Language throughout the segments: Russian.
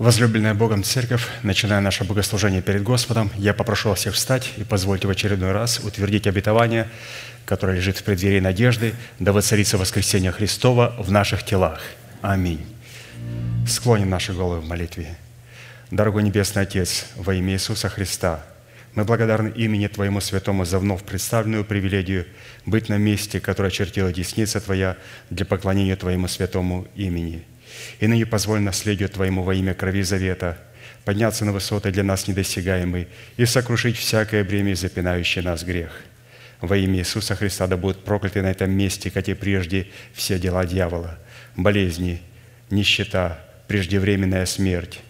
Возлюбленная Богом Церковь, начиная наше богослужение перед Господом, я попрошу всех встать и позвольте в очередной раз утвердить обетование, которое лежит в преддверии надежды, да воцарится воскресение Христова в наших телах. Аминь. Склоним наши головы в молитве. Дорогой Небесный Отец, во имя Иисуса Христа, мы благодарны имени Твоему Святому за вновь представленную привилегию быть на месте, которое очертила десница Твоя для поклонения Твоему Святому имени – и ныне позволь наследию Твоему во имя крови завета подняться на высоты для нас недосягаемые и сокрушить всякое бремя, запинающее нас грех. Во имя Иисуса Христа да будут прокляты на этом месте, как и прежде, все дела дьявола, болезни, нищета, преждевременная смерть,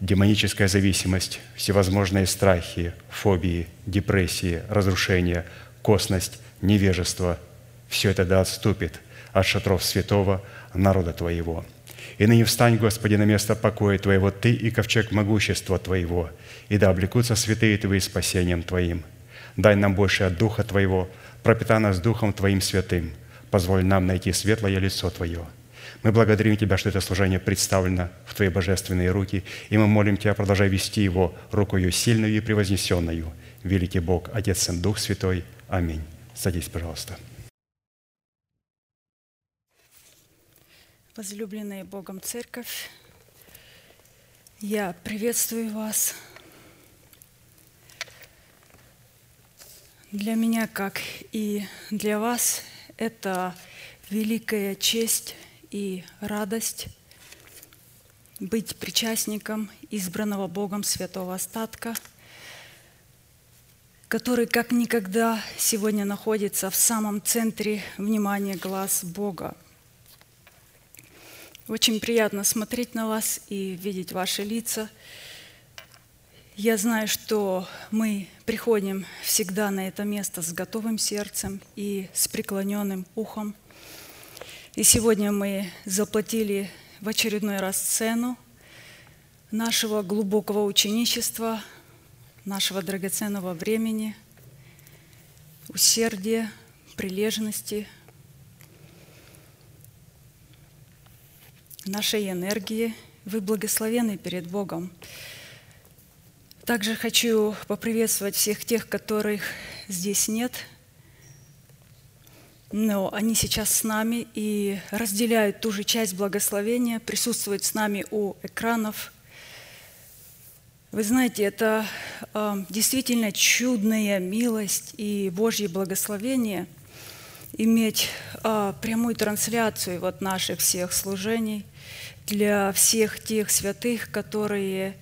демоническая зависимость, всевозможные страхи, фобии, депрессии, разрушения, косность, невежество – все это да отступит от шатров святого народа Твоего – и ныне встань, Господи, на место покоя Твоего, Ты и ковчег могущества Твоего, и да облекутся святые Твои спасением Твоим. Дай нам больше от Духа Твоего, пропитай нас Духом Твоим святым, позволь нам найти светлое лицо Твое. Мы благодарим Тебя, что это служение представлено в Твои божественные руки, и мы молим Тебя, продолжай вести его рукою сильную и превознесенную. Великий Бог, Отец, Сын, Дух Святой. Аминь. Садись, пожалуйста. Возлюбленная Богом Церковь, я приветствую вас. Для меня, как и для вас, это великая честь и радость быть причастником избранного Богом святого остатка, который как никогда сегодня находится в самом центре внимания глаз Бога – очень приятно смотреть на вас и видеть ваши лица. Я знаю, что мы приходим всегда на это место с готовым сердцем и с преклоненным ухом. И сегодня мы заплатили в очередной раз цену нашего глубокого ученичества, нашего драгоценного времени, усердия, прилежности – нашей энергии. Вы благословены перед Богом. Также хочу поприветствовать всех тех, которых здесь нет, но они сейчас с нами и разделяют ту же часть благословения, присутствуют с нами у экранов. Вы знаете, это э, действительно чудная милость и Божье благословение иметь э, прямую трансляцию вот наших всех служений для всех тех святых, которые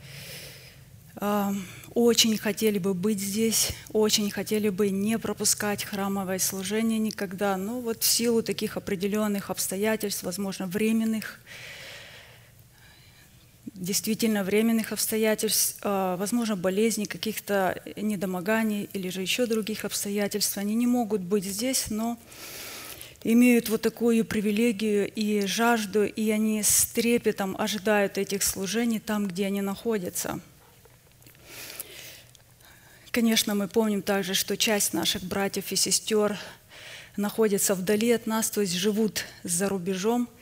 э, очень хотели бы быть здесь, очень хотели бы не пропускать храмовое служение никогда, но вот в силу таких определенных обстоятельств, возможно, временных, действительно временных обстоятельств, э, возможно, болезней, каких-то недомоганий или же еще других обстоятельств, они не могут быть здесь, но имеют вот такую привилегию и жажду, и они с трепетом ожидают этих служений там, где они находятся. Конечно, мы помним также, что часть наших братьев и сестер находятся вдали от нас, то есть живут за рубежом –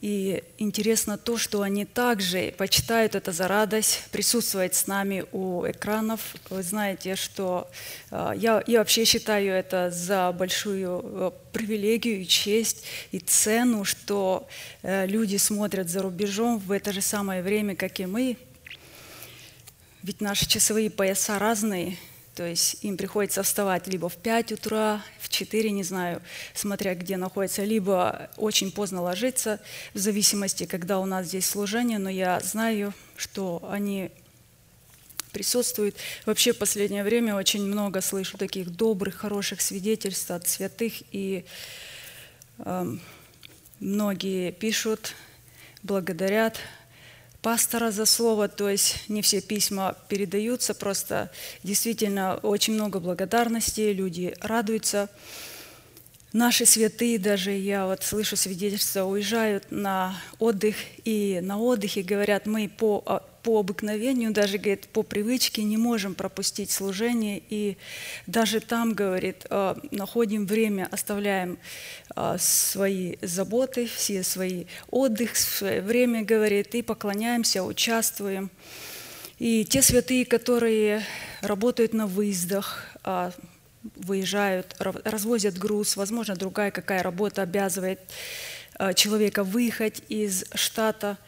и интересно то, что они также почитают это за радость, присутствовать с нами у экранов. Вы знаете, что э, я, я вообще считаю это за большую э, привилегию и честь и цену, что э, люди смотрят за рубежом в это же самое время, как и мы. Ведь наши часовые пояса разные – то есть им приходится вставать либо в 5 утра, в 4, не знаю, смотря где находится, либо очень поздно ложиться, в зависимости, когда у нас здесь служение. Но я знаю, что они присутствуют. Вообще в последнее время очень много слышу таких добрых, хороших свидетельств от святых, и э, многие пишут, благодарят, пастора за слово, то есть не все письма передаются, просто действительно очень много благодарности, люди радуются. Наши святые, даже я вот слышу свидетельства, уезжают на отдых, и на отдыхе говорят, мы по, а, по обыкновению, даже говорит, по привычке не можем пропустить служение, и даже там, говорит, а, находим время, оставляем а, свои заботы, все свои отдых, свое время, говорит, и поклоняемся, участвуем. И те святые, которые работают на выездах, выезжают, развозят груз, возможно, другая какая работа обязывает э, человека выехать из штата,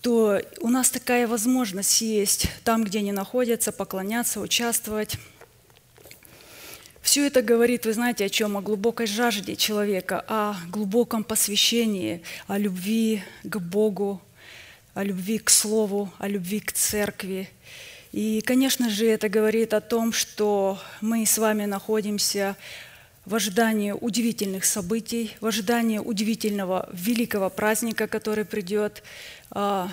то у нас такая возможность есть там, где они находятся, поклоняться, участвовать. Все это говорит, вы знаете, о чем? О глубокой жажде человека, о глубоком посвящении, о любви к Богу, о любви к Слову, о любви к Церкви – и, конечно же, это говорит о том, что мы с вами находимся в ожидании удивительных событий, в ожидании удивительного великого праздника, который придет. А,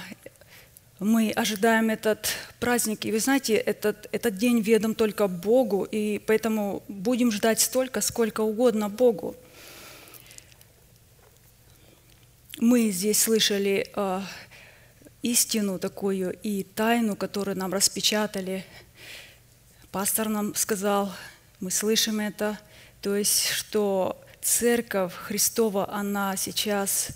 мы ожидаем этот праздник, и вы знаете, этот, этот день ведом только Богу, и поэтому будем ждать столько, сколько угодно Богу. Мы здесь слышали а, истину такую и тайну, которую нам распечатали. Пастор нам сказал, мы слышим это, то есть, что Церковь Христова, она сейчас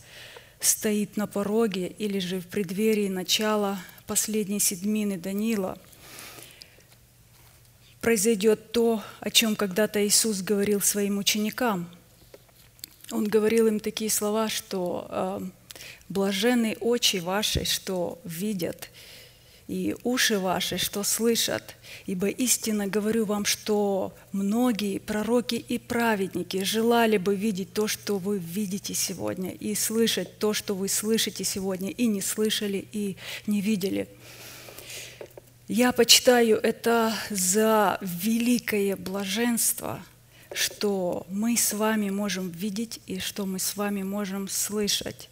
стоит на пороге или же в преддверии начала последней седмины Данила. Произойдет то, о чем когда-то Иисус говорил своим ученикам. Он говорил им такие слова, что э, Блаженны очи ваши, что видят, и уши ваши, что слышат. Ибо истинно говорю вам, что многие пророки и праведники желали бы видеть то, что вы видите сегодня, и слышать то, что вы слышите сегодня, и не слышали, и не видели. Я почитаю это за великое блаженство, что мы с вами можем видеть и что мы с вами можем слышать.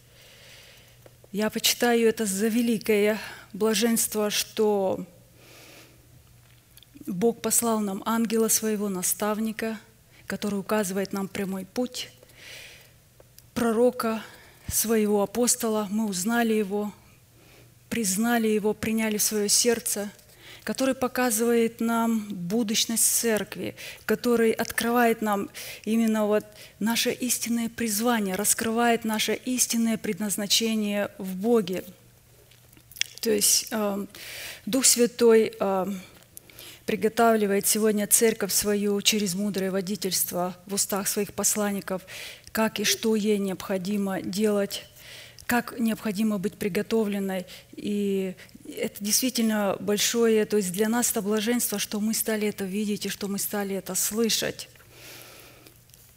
Я почитаю это за великое блаженство, что Бог послал нам ангела своего наставника, который указывает нам прямой путь, пророка своего апостола, мы узнали его, признали его, приняли в свое сердце – который показывает нам будущность церкви, который открывает нам именно вот наше истинное призвание, раскрывает наше истинное предназначение в Боге. То есть э, Дух Святой э, приготавливает сегодня церковь свою через мудрое водительство в устах своих посланников, как и что ей необходимо делать как необходимо быть приготовленной. И это действительно большое, то есть для нас это блаженство, что мы стали это видеть и что мы стали это слышать.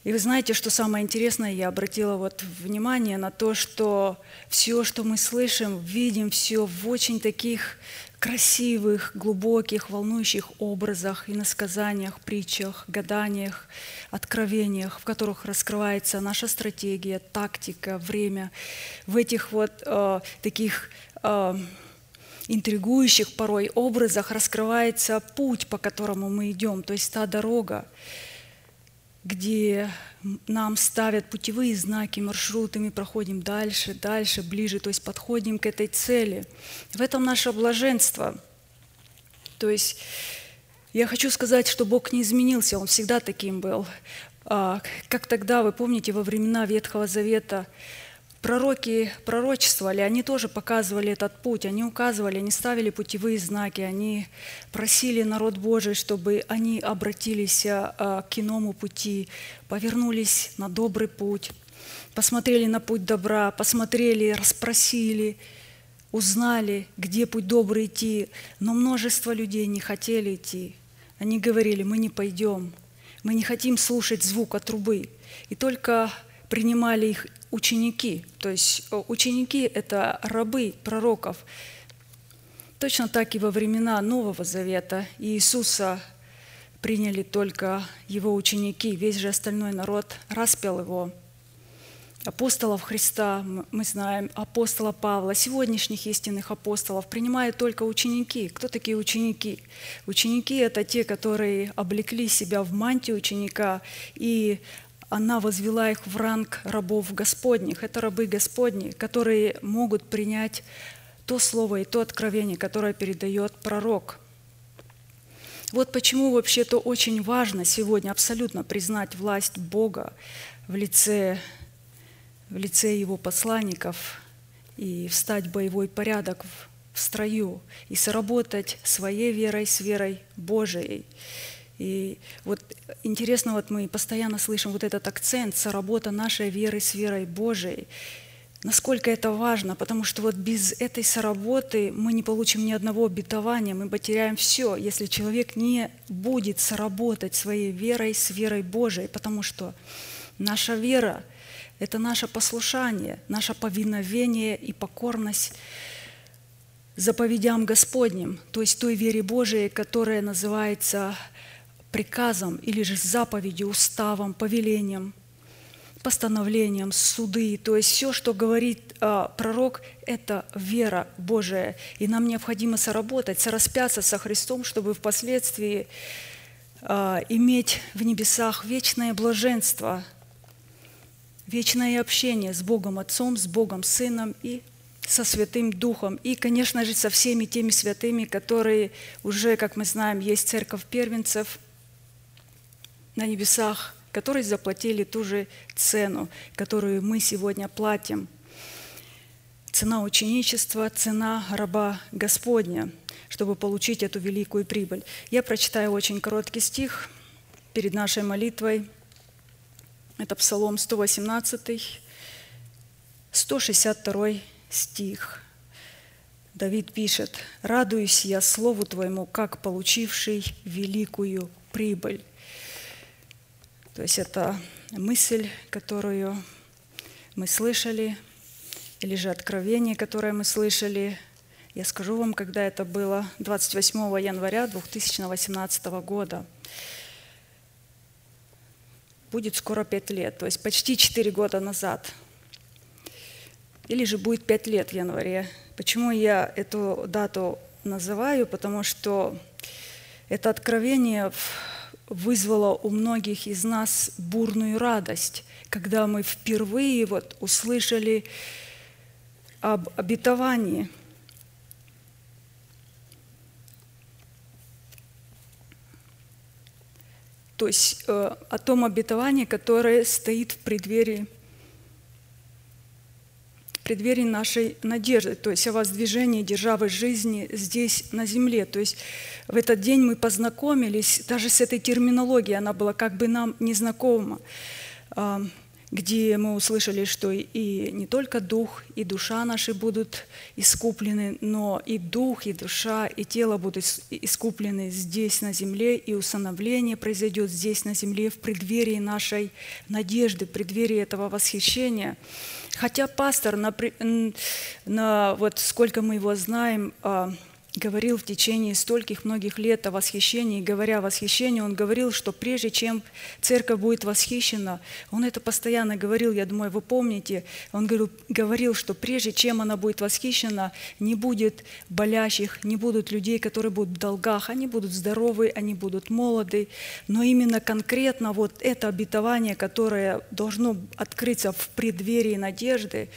И вы знаете, что самое интересное, я обратила вот внимание на то, что все, что мы слышим, видим, все в очень таких красивых, глубоких, волнующих образах, и насказаниях, притчах, гаданиях, откровениях, в которых раскрывается наша стратегия, тактика, время. В этих вот э, таких э, интригующих порой образах раскрывается путь, по которому мы идем, то есть та дорога, где нам ставят путевые знаки, маршруты, мы проходим дальше, дальше, ближе, то есть подходим к этой цели. В этом наше блаженство. То есть я хочу сказать, что Бог не изменился, Он всегда таким был. А, как тогда, вы помните, во времена Ветхого Завета Пророки пророчествовали, они тоже показывали этот путь, они указывали, они ставили путевые знаки, они просили народ Божий, чтобы они обратились а, к иному пути, повернулись на добрый путь, посмотрели на путь добра, посмотрели, расспросили, узнали, где путь добрый идти. Но множество людей не хотели идти. Они говорили, мы не пойдем, мы не хотим слушать звука трубы. И только принимали их ученики. То есть э, ученики – это рабы пророков. Точно так и во времена Нового Завета Иисуса приняли только его ученики, весь же остальной народ распял его. Апостолов Христа, мы знаем, апостола Павла, сегодняшних истинных апостолов принимают только ученики. Кто такие ученики? Ученики – это те, которые облекли себя в мантию ученика и она возвела их в ранг рабов Господних. Это рабы Господни, которые могут принять то слово и то откровение, которое передает пророк. Вот почему вообще-то очень важно сегодня абсолютно признать власть Бога в лице, в лице Его посланников и встать в боевой порядок в, строю и сработать своей верой с верой Божией. И вот интересно, вот мы постоянно слышим вот этот акцент, соработа нашей веры с верой Божией. Насколько это важно, потому что вот без этой соработы мы не получим ни одного обетования, мы потеряем все, если человек не будет соработать своей верой с верой Божией, потому что наша вера – это наше послушание, наше повиновение и покорность заповедям Господним, то есть той вере Божией, которая называется приказом или же заповедью, уставом, повелением, постановлением, суды. То есть все, что говорит э, пророк, это вера Божия. И нам необходимо соработать, сораспяться со Христом, чтобы впоследствии э, иметь в небесах вечное блаженство, вечное общение с Богом Отцом, с Богом Сыном и со Святым Духом. И, конечно же, со всеми теми святыми, которые уже, как мы знаем, есть церковь первенцев – на небесах, которые заплатили ту же цену, которую мы сегодня платим. Цена ученичества, цена раба Господня, чтобы получить эту великую прибыль. Я прочитаю очень короткий стих перед нашей молитвой. Это Псалом 118, 162 стих. Давид пишет, «Радуюсь я Слову Твоему, как получивший великую прибыль». То есть это мысль, которую мы слышали, или же откровение, которое мы слышали. Я скажу вам, когда это было, 28 января 2018 года. Будет скоро пять лет, то есть почти четыре года назад. Или же будет пять лет в январе. Почему я эту дату называю? Потому что это откровение вызвало у многих из нас бурную радость, когда мы впервые вот услышали об обетовании. То есть э, о том обетовании, которое стоит в преддверии преддверии нашей надежды, то есть о воздвижении державы жизни здесь, на земле. То есть в этот день мы познакомились даже с этой терминологией, она была как бы нам незнакома, а, где мы услышали, что и не только дух, и душа наши будут искуплены, но и дух, и душа, и тело будут искуплены здесь, на земле, и усыновление произойдет здесь, на земле, в преддверии нашей надежды, в преддверии этого восхищения – Хотя пастор, на, на, вот сколько мы его знаем, а, говорил в течение стольких многих лет о восхищении, говоря о восхищении, он говорил, что прежде чем церковь будет восхищена, он это постоянно говорил, я думаю, вы помните, он говорил, говорил, что прежде чем она будет восхищена, не будет болящих, не будут людей, которые будут в долгах, они будут здоровы, они будут молоды, но именно конкретно вот это обетование, которое должно открыться в преддверии надежды,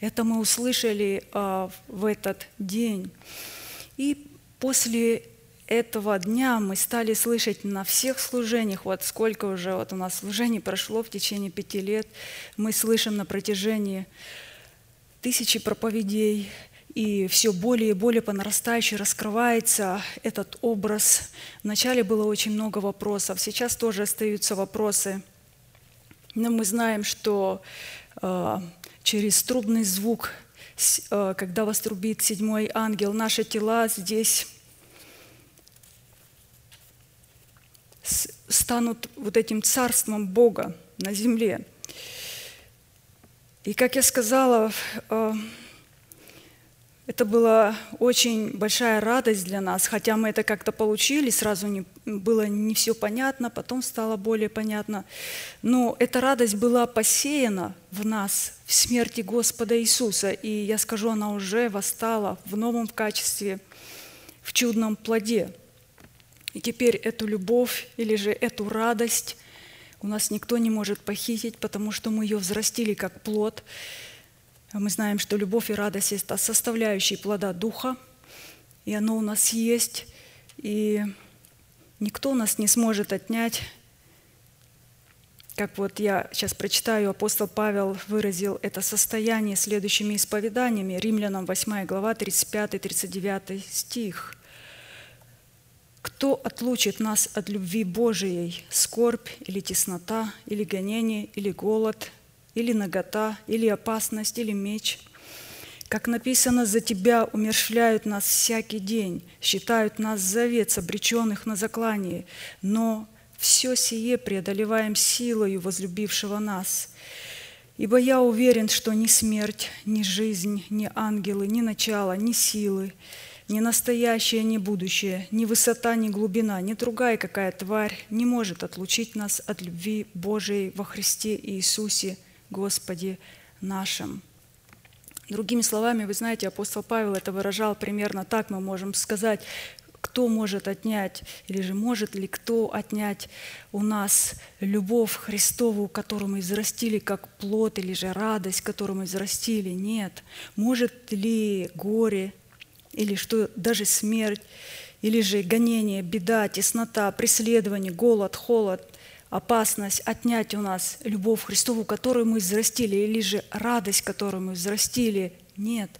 это мы услышали а, в этот день. И после этого дня мы стали слышать на всех служениях, вот сколько уже вот у нас служений прошло в течение пяти лет, мы слышим на протяжении тысячи проповедей, и все более и более по нарастающей раскрывается этот образ. Вначале было очень много вопросов, сейчас тоже остаются вопросы. Но мы знаем, что э, через трубный звук когда вас трубит седьмой ангел, наши тела здесь станут вот этим царством Бога на земле. И как я сказала, э, это была очень большая радость для нас, хотя мы это как-то получили, сразу не, было не все понятно, потом стало более понятно. Но эта радость была посеяна в нас в смерти Господа Иисуса, и я скажу, она уже восстала в новом качестве, в чудном плоде. И теперь эту любовь или же эту радость У нас никто не может похитить, потому что мы ее взрастили как плод. А мы знаем, что любовь и радость – это составляющие плода Духа, и оно у нас есть, и никто нас не сможет отнять. Как вот я сейчас прочитаю, апостол Павел выразил это состояние следующими исповеданиями. Римлянам 8 глава, 35-39 стих – кто отлучит нас от любви Божией? Скорбь или теснота, или гонение, или голод, или нагота, или опасность, или меч? Как написано, за Тебя умершляют нас всякий день, считают нас завет обреченных на заклание, но все сие преодолеваем силою возлюбившего нас. Ибо я уверен, что ни смерть, ни жизнь, ни ангелы, ни начало, ни силы, ни настоящее, ни будущее, ни высота, ни глубина, ни другая какая тварь не может отлучить нас от любви Божией во Христе Иисусе, Господе нашим. Другими словами, вы знаете, апостол Павел это выражал примерно так, мы можем сказать, кто может отнять, или же может ли кто отнять у нас любовь Христову, которую мы взрастили как плод, или же радость, которую мы взрастили? Нет. Может ли горе, или что даже смерть, или же гонение, беда, теснота, преследование, голод, холод, опасность отнять у нас любовь Христову, которую мы взрастили, или же радость, которую мы взрастили. Нет,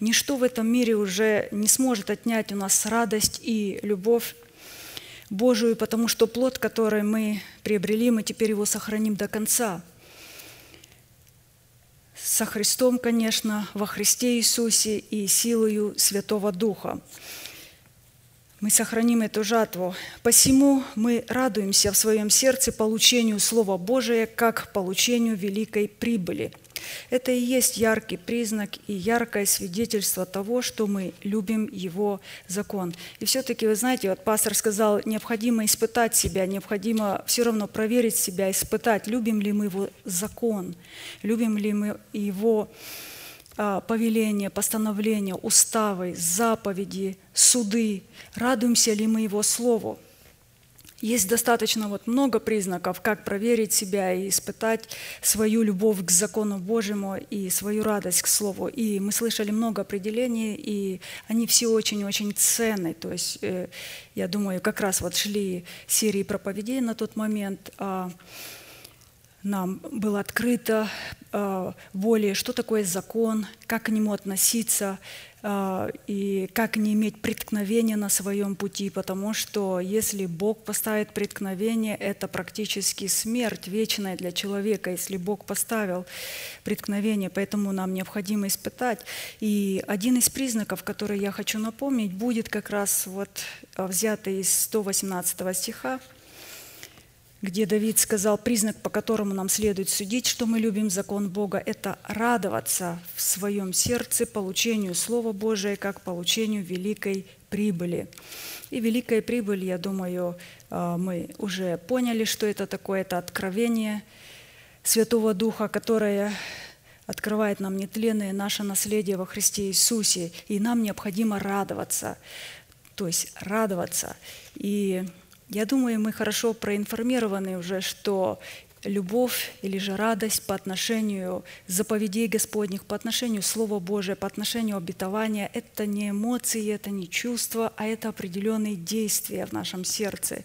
ничто в этом мире уже не сможет отнять у нас радость и любовь Божию, потому что плод, который мы приобрели, мы теперь его сохраним до конца – со Христом, конечно, во Христе Иисусе и силою Святого Духа. Мы сохраним эту жатву. Посему мы радуемся в своем сердце получению Слова Божия как получению великой прибыли – это и есть яркий признак и яркое свидетельство того, что мы любим Его закон. И все-таки, вы знаете, вот пастор сказал, необходимо испытать себя, необходимо все равно проверить себя, испытать, любим ли мы Его закон, любим ли мы Его повеления, постановления, уставы, заповеди, суды, радуемся ли мы Его Слову. Есть достаточно вот много признаков, как проверить себя и испытать свою любовь к закону Божьему и свою радость к Слову. И мы слышали много определений, и они все очень-очень ценны. То есть, э, я думаю, как раз вот шли серии проповедей на тот момент, а нам было открыто э, более, что такое закон, как к нему относиться, а, и как не иметь преткновения на своем пути, потому что если Бог поставит преткновение, это практически смерть вечная для человека, если Бог поставил преткновение, поэтому нам необходимо испытать. И один из признаков, который я хочу напомнить, будет как раз вот а, взятый из 118 стиха, где Давид сказал, признак, по которому нам следует судить, что мы любим закон Бога, это радоваться в своем сердце получению Слова Божия, как получению великой прибыли. И великая прибыль, я думаю, а, мы уже поняли, что это такое, это откровение Святого Духа, которое открывает нам нетленное наше наследие во Христе Иисусе, и нам необходимо радоваться, то есть радоваться. И я думаю, мы хорошо проинформированы уже, что любовь или же радость по отношению заповедей Господних, по отношению Слова Божия, по отношению обетования – это не эмоции, это не чувства, а это определенные действия в нашем сердце.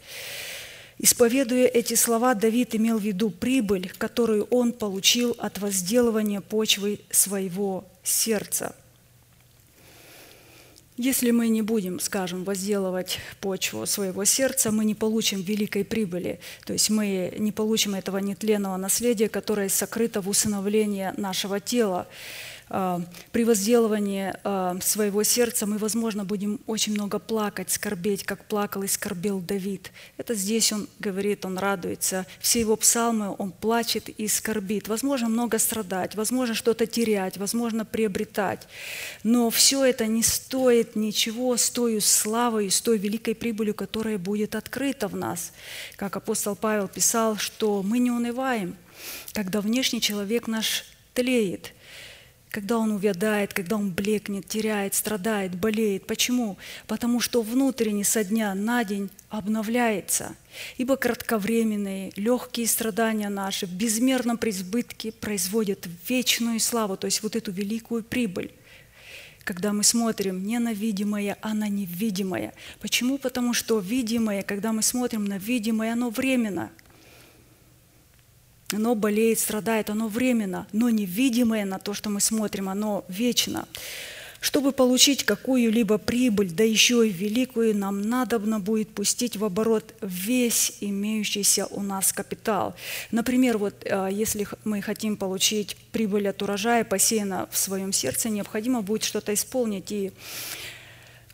Исповедуя эти слова, Давид имел в виду прибыль, которую он получил от возделывания почвы своего сердца – если мы не будем, скажем, возделывать почву своего сердца, мы не получим великой прибыли. То есть мы не получим этого нетленного наследия, которое сокрыто в усыновлении нашего тела. А, при возделывании а, своего сердца мы, возможно, будем очень много плакать, скорбеть, как плакал и скорбел Давид. Это здесь он говорит, он радуется. Все его псалмы он плачет и скорбит. Возможно, много страдать, возможно, что-то терять, возможно, приобретать. Но все это не стоит ничего с той славой, с той великой прибылью, которая будет открыта в нас. Как апостол Павел писал, что мы не унываем, когда внешний человек наш тлеет – когда он увядает, когда он блекнет, теряет, страдает, болеет. Почему? Потому что внутренне со дня на день обновляется. Ибо кратковременные, легкие страдания наши в безмерном преизбытке производят вечную славу, то есть вот эту великую прибыль когда мы смотрим не на видимое, а на невидимое. Почему? Потому что видимое, когда мы смотрим на видимое, оно временно – оно болеет, страдает, оно временно, но невидимое на то, что мы смотрим, оно вечно. Чтобы получить какую-либо прибыль, да еще и великую, нам надобно будет пустить в оборот весь имеющийся у нас капитал. Например, вот э, если мы хотим получить прибыль от урожая, посеяна в своем сердце, необходимо будет что-то исполнить. И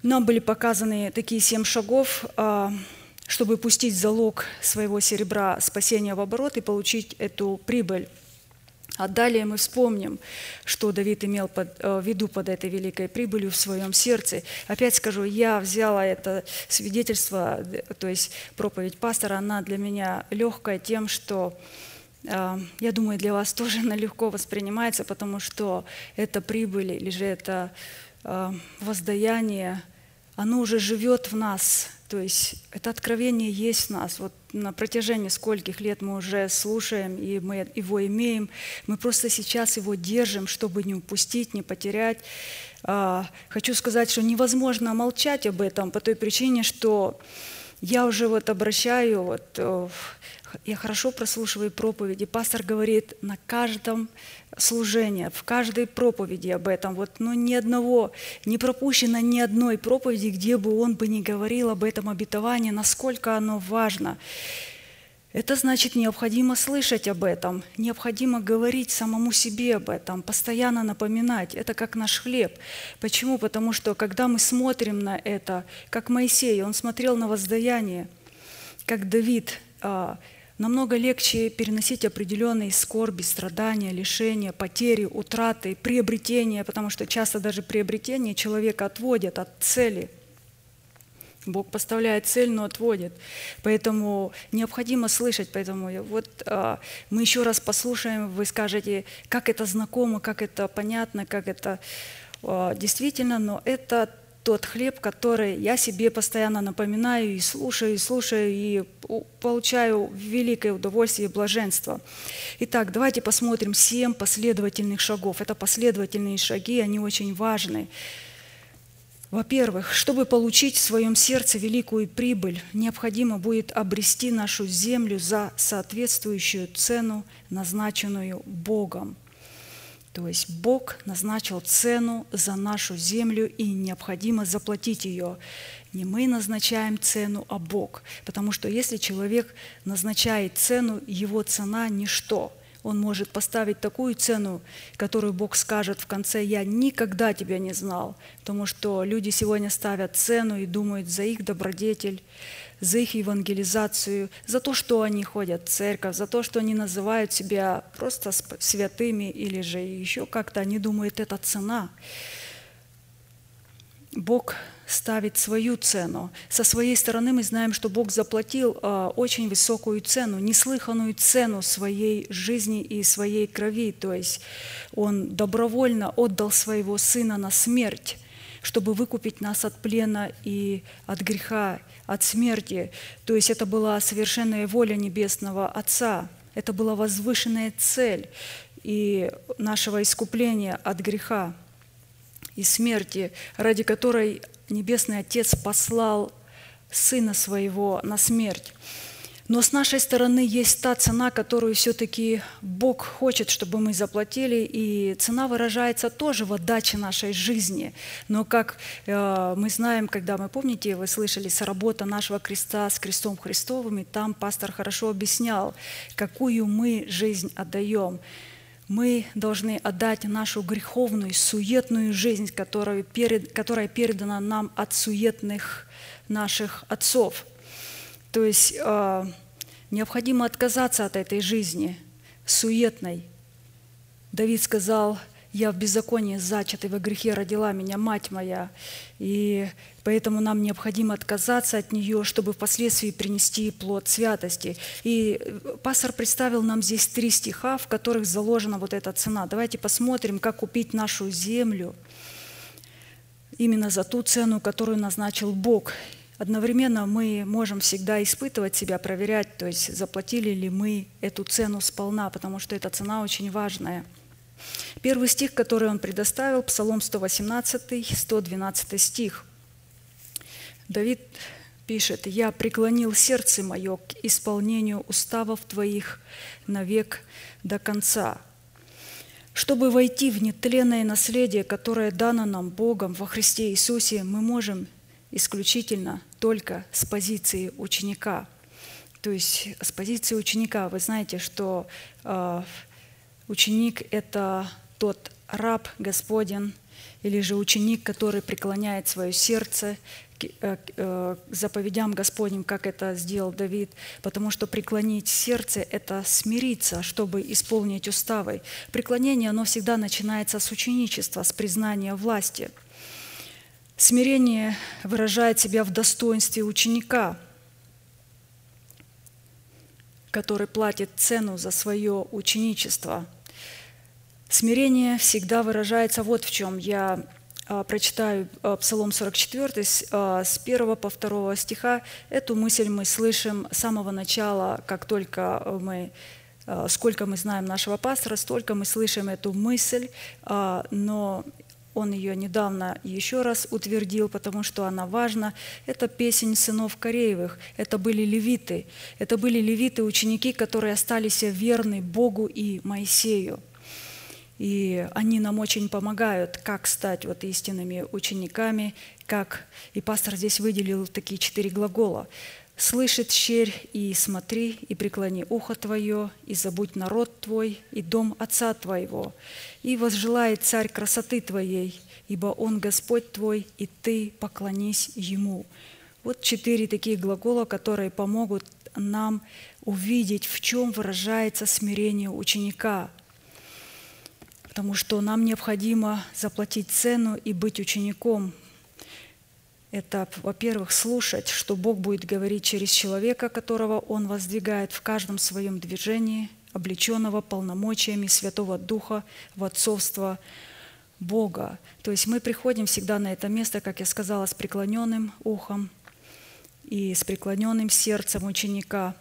нам были показаны такие семь шагов а, – чтобы пустить залог своего серебра спасения в оборот и получить эту прибыль. А далее мы вспомним, что Давид имел под, э, в виду под этой великой прибылью в своем сердце. Опять скажу, я взяла это свидетельство, то есть проповедь пастора, она для меня легкая тем, что э, я думаю, для вас тоже она легко воспринимается, потому что это прибыль или же это э, воздаяние, оно уже живет в нас, то есть это откровение есть в нас. Вот на протяжении скольких лет мы уже слушаем, и мы его имеем. Мы просто сейчас его держим, чтобы не упустить, не потерять. А, хочу сказать, что невозможно молчать об этом по той причине, что я уже вот обращаю, вот, э, я хорошо прослушиваю проповеди. Пастор говорит на каждом служения, в каждой проповеди об этом. Вот, но ни одного, не пропущено ни одной проповеди, где бы он бы не говорил об этом обетовании, насколько оно важно. Это значит, необходимо слышать об этом, необходимо говорить самому себе об этом, постоянно напоминать. Это как наш хлеб. Почему? Потому что когда мы смотрим на это, как Моисей, он смотрел на воздаяние, как Давид, а, намного легче переносить определенные скорби, страдания, лишения, потери, утраты, приобретения, потому что часто даже приобретение человека отводят от цели. Бог поставляет цель, но отводит. Поэтому необходимо слышать. Поэтому вот а, мы еще раз послушаем, вы скажете, как это знакомо, как это понятно, как это а, действительно, но это тот хлеб, который я себе постоянно напоминаю и слушаю, и слушаю, и получаю великое удовольствие и блаженство. Итак, давайте посмотрим семь последовательных шагов. Это последовательные шаги, они очень важны. Во-первых, чтобы получить в своем сердце великую прибыль, необходимо будет обрести нашу землю за соответствующую цену, назначенную Богом. То есть Бог назначил цену за нашу землю, и необходимо заплатить ее. Не мы назначаем цену, а Бог. Потому что если человек назначает цену, его цена – ничто. Он может поставить такую цену, которую Бог скажет в конце, «Я никогда тебя не знал». Потому что люди сегодня ставят цену и думают за их добродетель, за их евангелизацию, за то, что они ходят в церковь, за то, что они называют себя просто святыми или же еще как-то они думают, это цена. Бог ставит свою цену. Со своей стороны мы знаем, что Бог заплатил э, очень высокую цену, неслыханную цену своей жизни и своей крови. То есть Он добровольно отдал своего Сына на смерть, чтобы выкупить нас от плена и от греха от смерти. То есть это была совершенная воля Небесного Отца. Это была возвышенная цель и нашего искупления от греха и смерти, ради которой Небесный Отец послал Сына Своего на смерть. Но с нашей стороны есть та цена, которую все-таки Бог хочет, чтобы мы заплатили, и цена выражается тоже в отдаче нашей жизни. Но как э, мы знаем, когда мы, помните, вы слышали, сработа нашего креста с крестом Христовым, и там пастор хорошо объяснял, какую мы жизнь отдаем мы должны отдать нашу греховную, суетную жизнь, которая, перед, которая передана нам от суетных наших отцов. То есть э, Необходимо отказаться от этой жизни суетной. Давид сказал, я в беззаконии зачатый, во грехе родила меня мать моя. И поэтому нам необходимо отказаться от нее, чтобы впоследствии принести плод святости. И пастор представил нам здесь три стиха, в которых заложена вот эта цена. Давайте посмотрим, как купить нашу землю именно за ту цену, которую назначил Бог. Одновременно мы можем всегда испытывать себя, проверять, то есть заплатили ли мы эту цену сполна, потому что эта цена очень важная. Первый стих, который он предоставил, Псалом 118, 112 стих. Давид пишет, «Я преклонил сердце мое к исполнению уставов Твоих навек до конца, чтобы войти в нетленное наследие, которое дано нам Богом во Христе Иисусе, мы можем исключительно только с позиции ученика. То есть с позиции ученика вы знаете, что э, ученик – это тот раб Господен, или же ученик, который преклоняет свое сердце к э, э, заповедям Господним, как это сделал Давид, потому что преклонить сердце – это смириться, чтобы исполнить уставы. Преклонение, оно всегда начинается с ученичества, с признания власти – Смирение выражает себя в достоинстве ученика, который платит цену за свое ученичество. Смирение всегда выражается вот в чем. Я а, прочитаю а, Псалом 44 а, с 1 по 2 стиха. Эту мысль мы слышим с самого начала, как только мы сколько мы знаем нашего пастора, столько мы слышим эту мысль, но он ее недавно еще раз утвердил, потому что она важна. Это песень сынов Кореевых. Это были левиты. Это были левиты, ученики, которые остались верны Богу и Моисею. И они нам очень помогают, как стать вот истинными учениками, как... И пастор здесь выделил такие четыре глагола – Слышит щерь и смотри, и преклони ухо твое, и забудь народ твой, и дом отца твоего, и возжелает царь красоты твоей, ибо он Господь твой, и ты поклонись ему». Вот четыре такие глагола, которые помогут нам увидеть, в чем выражается смирение ученика. Потому что нам необходимо заплатить цену и быть учеником, это, во-первых, слушать, что Бог будет говорить через человека, которого Он воздвигает в каждом своем движении, облеченного полномочиями Святого Духа в отцовство Бога. То есть мы приходим всегда на это место, как я сказала, с преклоненным ухом и с преклоненным сердцем ученика –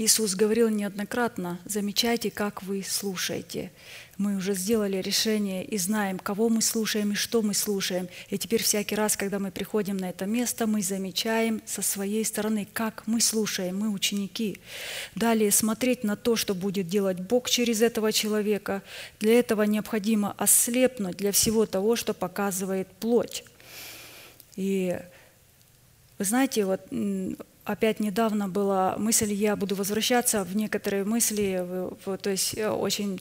Иисус говорил неоднократно, замечайте, как вы слушаете. Мы уже сделали решение и знаем, кого мы слушаем и что мы слушаем. И теперь всякий раз, когда мы приходим на это место, мы замечаем со своей стороны, как мы слушаем, мы ученики. Далее смотреть на то, что будет делать Бог через этого человека. Для этого необходимо ослепнуть для всего того, что показывает плоть. И вы знаете, вот опять недавно была мысль, я буду возвращаться в некоторые мысли, то есть э, очень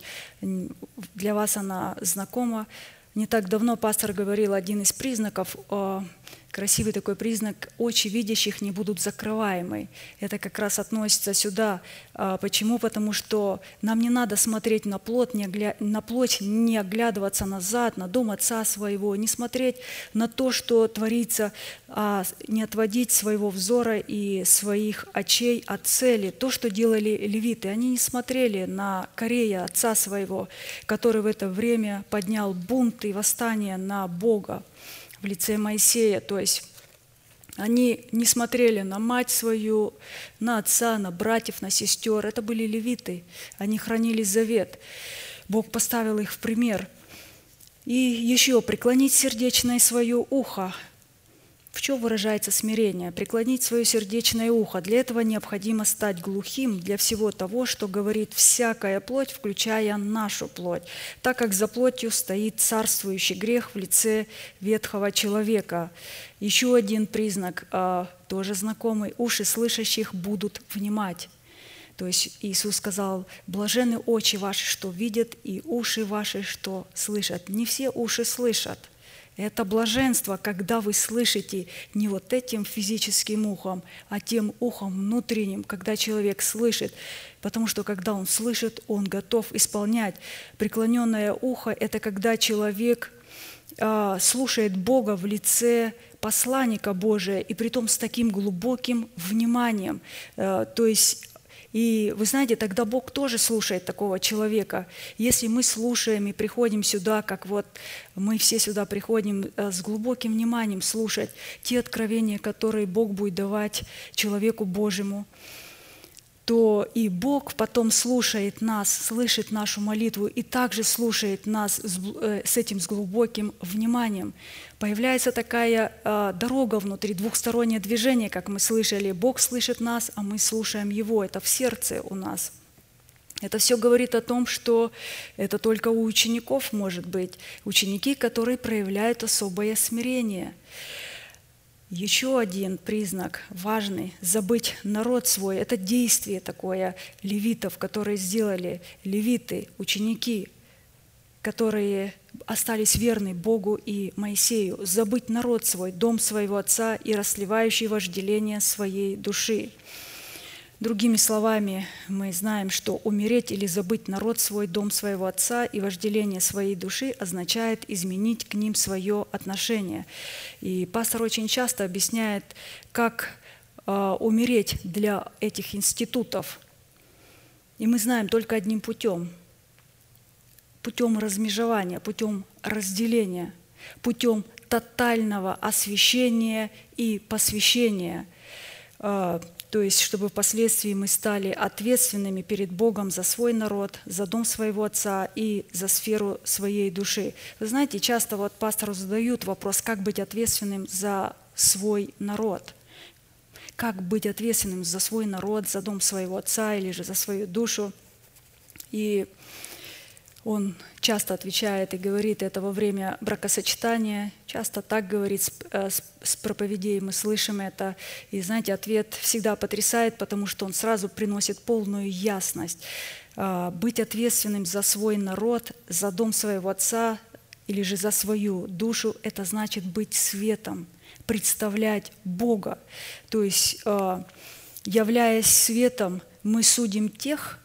для вас она знакома. Не так давно пастор говорил один из признаков красивый такой признак, очи видящих не будут закрываемы. Это как раз относится сюда. А, почему? Потому что нам не надо смотреть на плоть, не, огля... на плоть, не оглядываться назад, на дом Отца своего, не смотреть на то, что творится, а не отводить своего взора и своих очей от цели. То, что делали левиты, они не смотрели на Корея, Отца своего, который в это время поднял бунт и восстание на Бога в лице Моисея. То есть они не смотрели на мать свою, на отца, на братьев, на сестер. Это были левиты. Они хранили завет. Бог поставил их в пример. И еще преклонить сердечное свое ухо в чем выражается смирение? Преклонить свое сердечное ухо. Для этого необходимо стать глухим для всего того, что говорит всякая плоть, включая нашу плоть, так как за плотью стоит царствующий грех в лице ветхого человека. Еще один признак, а, тоже знакомый, уши слышащих будут внимать. То есть Иисус сказал, блажены очи ваши, что видят, и уши ваши, что слышат. Не все уши слышат – Это блаженство, когда вы слышите не вот этим физическим ухом, а тем ухом внутренним, когда человек слышит. Потому что когда он слышит, он готов исполнять. Преклоненное ухо – это когда человек э, слушает Бога в лице посланника Божия, и при том с таким глубоким вниманием. Э, то есть и вы знаете, тогда Бог тоже слушает такого человека. Если мы слушаем и приходим сюда, как вот мы все сюда приходим э, с глубоким вниманием слушать те откровения, которые Бог будет давать человеку Божьему, то и Бог потом слушает нас, слышит нашу молитву и также слушает нас с, э, с этим с глубоким вниманием. Появляется такая э, дорога внутри, двухстороннее движение, как мы слышали. Бог слышит нас, а мы слушаем Его. Это в сердце у нас. Это все говорит о том, что это только у учеников может быть. Ученики, которые проявляют особое смирение. Еще один признак важный – забыть народ свой. Это действие такое левитов, которые сделали левиты, ученики, которые остались верны Богу и Моисею, забыть народ свой, дом своего отца и расливающий вожделение своей души. Другими словами, мы знаем, что умереть или забыть народ свой, дом своего отца и вожделение своей души означает изменить к ним свое отношение. И пастор очень часто объясняет, как э, умереть для этих институтов. И мы знаем только одним путем – путем размежевания, путем разделения, путем тотального освящения и посвящения э, – то есть чтобы впоследствии мы стали ответственными перед Богом за свой народ, за дом своего отца и за сферу своей души. Вы знаете, часто вот пастору задают вопрос, как быть ответственным за свой народ. Как быть ответственным за свой народ, за дом своего отца или же за свою душу. И он часто отвечает и говорит это во время бракосочетания, часто так говорит с, э, с, с проповедей, мы слышим это. И знаете, ответ всегда потрясает, потому что он сразу приносит полную ясность. А, быть ответственным за свой народ, за дом своего отца или же за свою душу, это значит быть светом, представлять Бога. То есть, а, являясь светом, мы судим тех,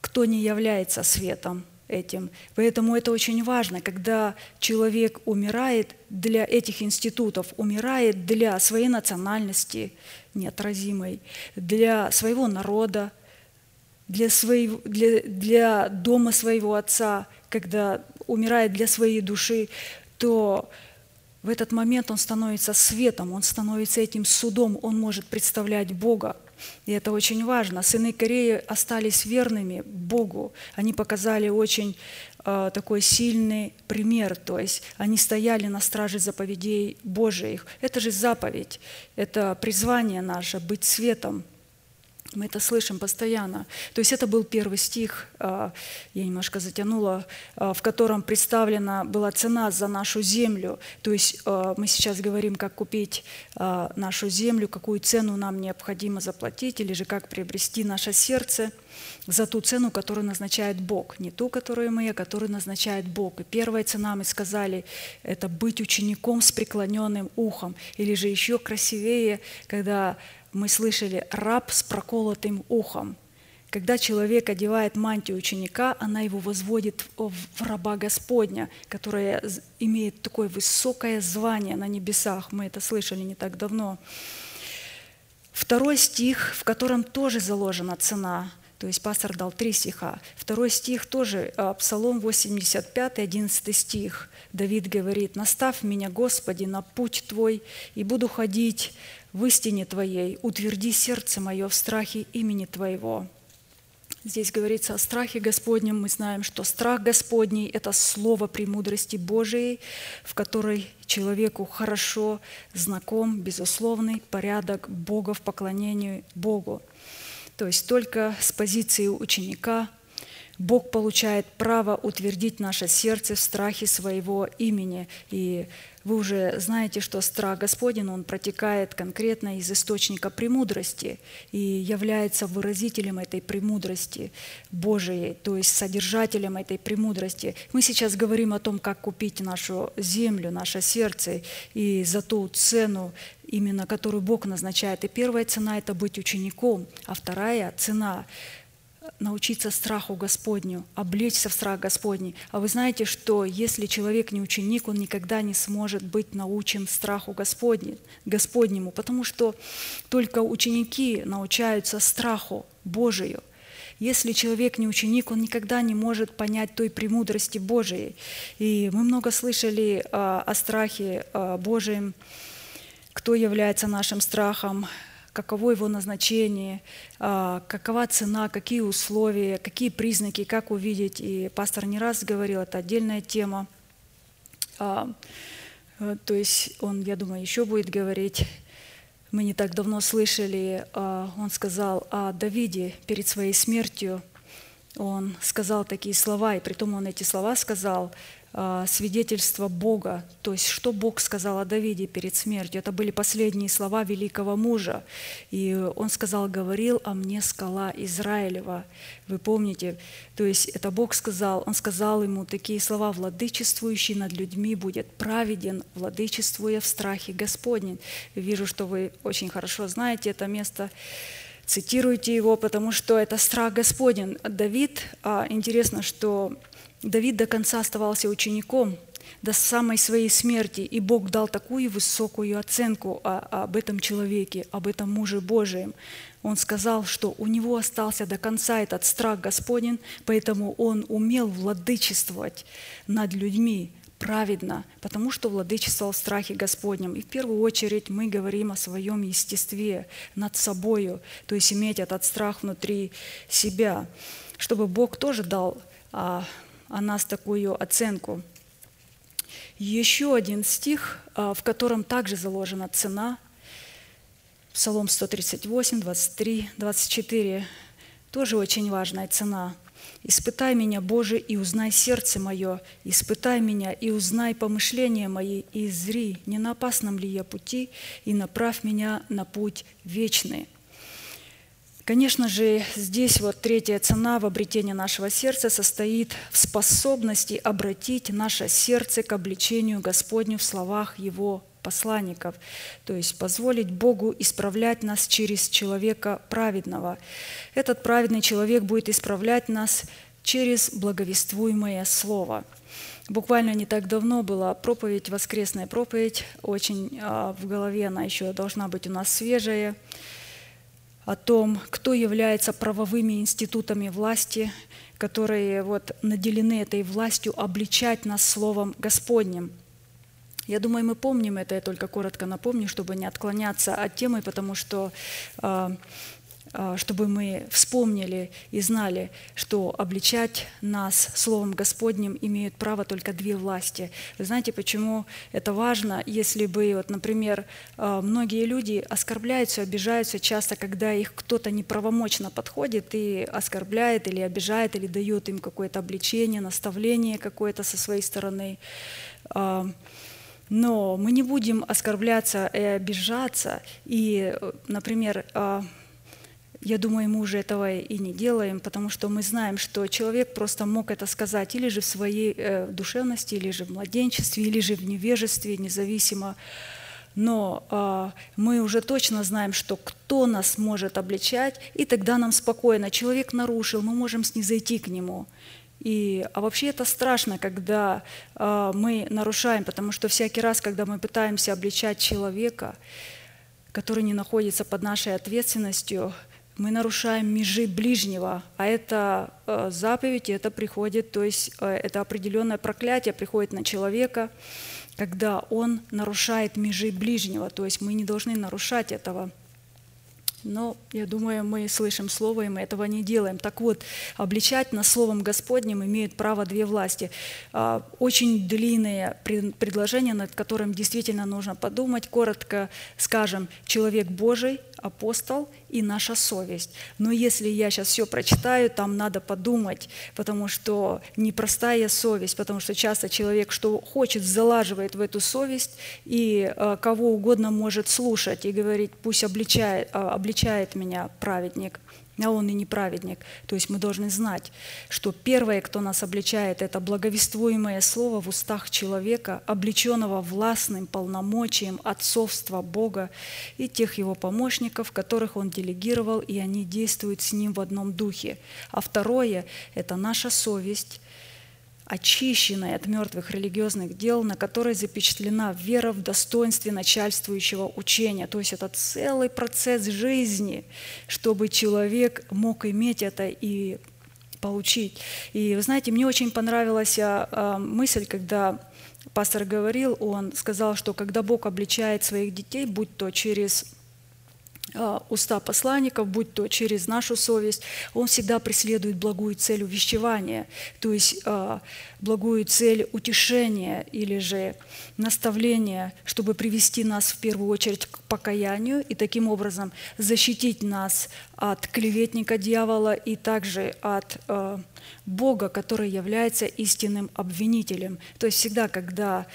кто не является светом – этим. Поэтому это очень важно, когда человек умирает для этих институтов, умирает для своей национальности неотразимой, для своего народа, для, своего, для, для дома своего отца, когда умирает для своей души, то в этот момент он становится светом, он становится этим судом, он может представлять Бога. И это очень важно. Сыны Кореи остались верными Богу. Они показали очень э, такой сильный пример. То есть они стояли на страже заповедей Божиих. Это же заповедь, это призвание наше быть светом мы это слышим постоянно. То есть это был первый стих, а, я немножко затянула, а, в котором представлена была цена за нашу землю. То есть а, мы сейчас говорим, как купить нашу землю, какую цену нам необходимо заплатить, или же как приобрести наше сердце за ту цену, которую назначает Бог. Не ту, которую мы, а которую назначает Бог. И первая цена, мы сказали, это быть учеником с преклоненным ухом. Или же еще красивее, когда мы слышали раб с проколотым ухом. Когда человек одевает мантию ученика, она его возводит в раба Господня, которая имеет такое высокое звание на небесах. Мы это слышали не так давно. Второй стих, в котором тоже заложена цена. То есть пастор дал три стиха. Второй стих тоже, а, Псалом 85, 11 стих. Давид говорит, «Наставь меня, Господи, на путь Твой, и буду ходить в истине Твоей, утверди сердце мое в страхе имени Твоего». Здесь говорится о страхе Господнем. Мы знаем, что страх Господний – это слово премудрости Божией, в которой человеку хорошо знаком безусловный порядок Бога в поклонении Богу. То есть только с позиции ученика Бог получает право утвердить наше сердце в страхе своего имени. И Вы уже знаете, что страх Господень, он протекает конкретно из источника премудрости и является выразителем этой премудрости Божией, то есть содержателем этой премудрости. Мы сейчас говорим о том, как купить нашу землю, наше сердце, и за ту цену, именно которую Бог назначает. И первая цена – это быть учеником, а вторая цена научиться страху Господню, облечься в страх Господний. А вы знаете, что если человек не ученик, он никогда не сможет быть научен страху Господни, Господнему, потому что только ученики научаются страху Божию. Если человек не ученик, он никогда не может понять той премудрости Божией. И мы много слышали а, о страхе а, Божьем, кто является нашим страхом, каково его назначение, а, какова цена, какие условия, какие признаки, как увидеть. И пастор не раз говорил, это отдельная тема. А, э, то есть он, я думаю, еще будет говорить. Мы не так давно слышали, а, он сказал о Давиде перед своей смертью. Он сказал такие слова, и при том он эти слова сказал – свидетельство Бога, то есть что Бог сказал о Давиде перед смертью. Это были последние слова великого мужа. И он сказал, говорил о мне скала Израилева. Вы помните? То есть это Бог сказал, он сказал ему такие слова, владычествующий над людьми будет праведен, владычествуя в страхе Господнем. Вижу, что вы очень хорошо знаете это место цитируйте его, потому что это страх Господень. Давид, а, интересно, что Давид до конца оставался учеником, до самой своей смерти, и Бог дал такую высокую оценку об этом человеке, об этом муже Божием. Он сказал, что у него остался до конца этот страх Господень, поэтому он умел владычествовать над людьми праведно, потому что владычествовал в страхе Господнем. И в первую очередь мы говорим о своем естестве над собою, то есть иметь этот страх внутри себя, чтобы Бог тоже дал а, о нас такую оценку. Еще один стих, а, в котором также заложена цена. Псалом 138, 23, 24. Тоже очень важная цена. «Испытай меня, Боже, и узнай сердце мое, испытай меня и узнай помышления мои, и зри, не на опасном ли я пути, и направь меня на путь вечный». Конечно же, здесь вот третья цена в обретении нашего сердца состоит в способности обратить наше сердце к обличению Господню в словах Его посланников, то есть позволить Богу исправлять нас через человека праведного. Этот праведный человек будет исправлять нас через благовествуемое Слово. Буквально не так давно была проповедь, воскресная проповедь, очень а, в голове она еще должна быть у нас свежая – о том, кто является правовыми институтами власти, которые вот наделены этой властью обличать нас Словом Господним. Я думаю, мы помним это, я только коротко напомню, чтобы не отклоняться от темы, потому что а, чтобы мы вспомнили и знали, что обличать нас Словом Господним имеют право только две власти. Вы знаете, почему это важно? Если бы, вот, например, а, многие люди оскорбляются, обижаются часто, когда их кто-то неправомочно подходит и оскорбляет или обижает, или дает им какое-то обличение, наставление какое-то со своей стороны. А, но мы не будем оскорбляться и обижаться. И, например, я думаю, мы уже этого и не делаем, потому что мы знаем, что человек просто мог это сказать или же в своей э, душевности, или же в младенчестве, или же в невежестве, независимо. Но э, мы уже точно знаем, что кто нас может обличать, и тогда нам спокойно. Человек нарушил, мы можем снизойти к нему. И, а вообще это страшно, когда э, мы нарушаем, потому что всякий раз, когда мы пытаемся обличать человека, который не находится под нашей ответственностью, мы нарушаем межи ближнего, а это э, заповедь, это приходит, то есть э, это определенное проклятие приходит на человека, когда он нарушает межи ближнего, то есть мы не должны нарушать этого. Но я думаю, мы слышим слово, и мы этого не делаем. Так вот, обличать нас Словом Господним имеют право две власти. А, очень длинное предложение, над которым действительно нужно подумать. Коротко скажем, человек Божий апостол и наша совесть. Но если я сейчас все прочитаю, там надо подумать, потому что непростая совесть, потому что часто человек, что хочет, залаживает в эту совесть, и э, кого угодно может слушать и говорить, пусть обличает, э, обличает меня праведник а он и неправедник. То есть мы должны знать, что первое, кто нас обличает, это благовествуемое слово в устах человека, облеченного властным полномочием отцовства Бога и тех его помощников, которых он делегировал, и они действуют с ним в одном духе. А второе – это наша совесть, очищенной от мертвых религиозных дел, на которой запечатлена вера в достоинстве начальствующего учения. То есть это целый процесс жизни, чтобы человек мог иметь это и получить. И вы знаете, мне очень понравилась а, а, мысль, когда пастор говорил, он сказал, что когда Бог обличает своих детей, будь то через уста посланников, будь то через нашу совесть, он всегда преследует благую цель увещевания, то есть а, благую цель утешения или же наставления, чтобы привести нас в первую очередь к покаянию и таким образом защитить нас от клеветника дьявола и также от а, Бога, который является истинным обвинителем. То есть всегда, когда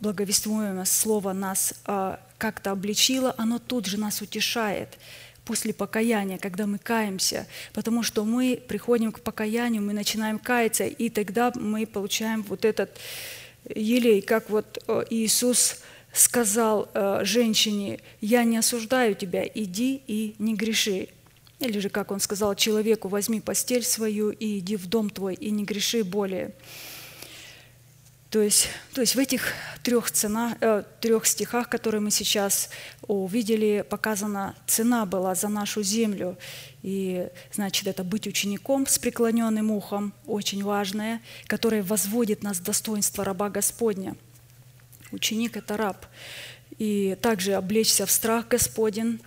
благовествуемое слово нас как-то обличило, оно тут же нас утешает после покаяния, когда мы каемся, потому что мы приходим к покаянию, мы начинаем каяться, и тогда мы получаем вот этот елей, как вот э, Иисус сказал э, женщине, «Я не осуждаю тебя, иди и не греши». Или же, как он сказал человеку, «Возьми постель свою и иди в дом твой, и не греши более». То есть, то есть в этих трех, цена, э, трех стихах, которые мы сейчас увидели, показана цена была за нашу землю. И, значит, это быть учеником с преклоненным ухом, очень важное, которое возводит нас в достоинство раба Господня. Ученик – это раб. И также облечься в страх Господень,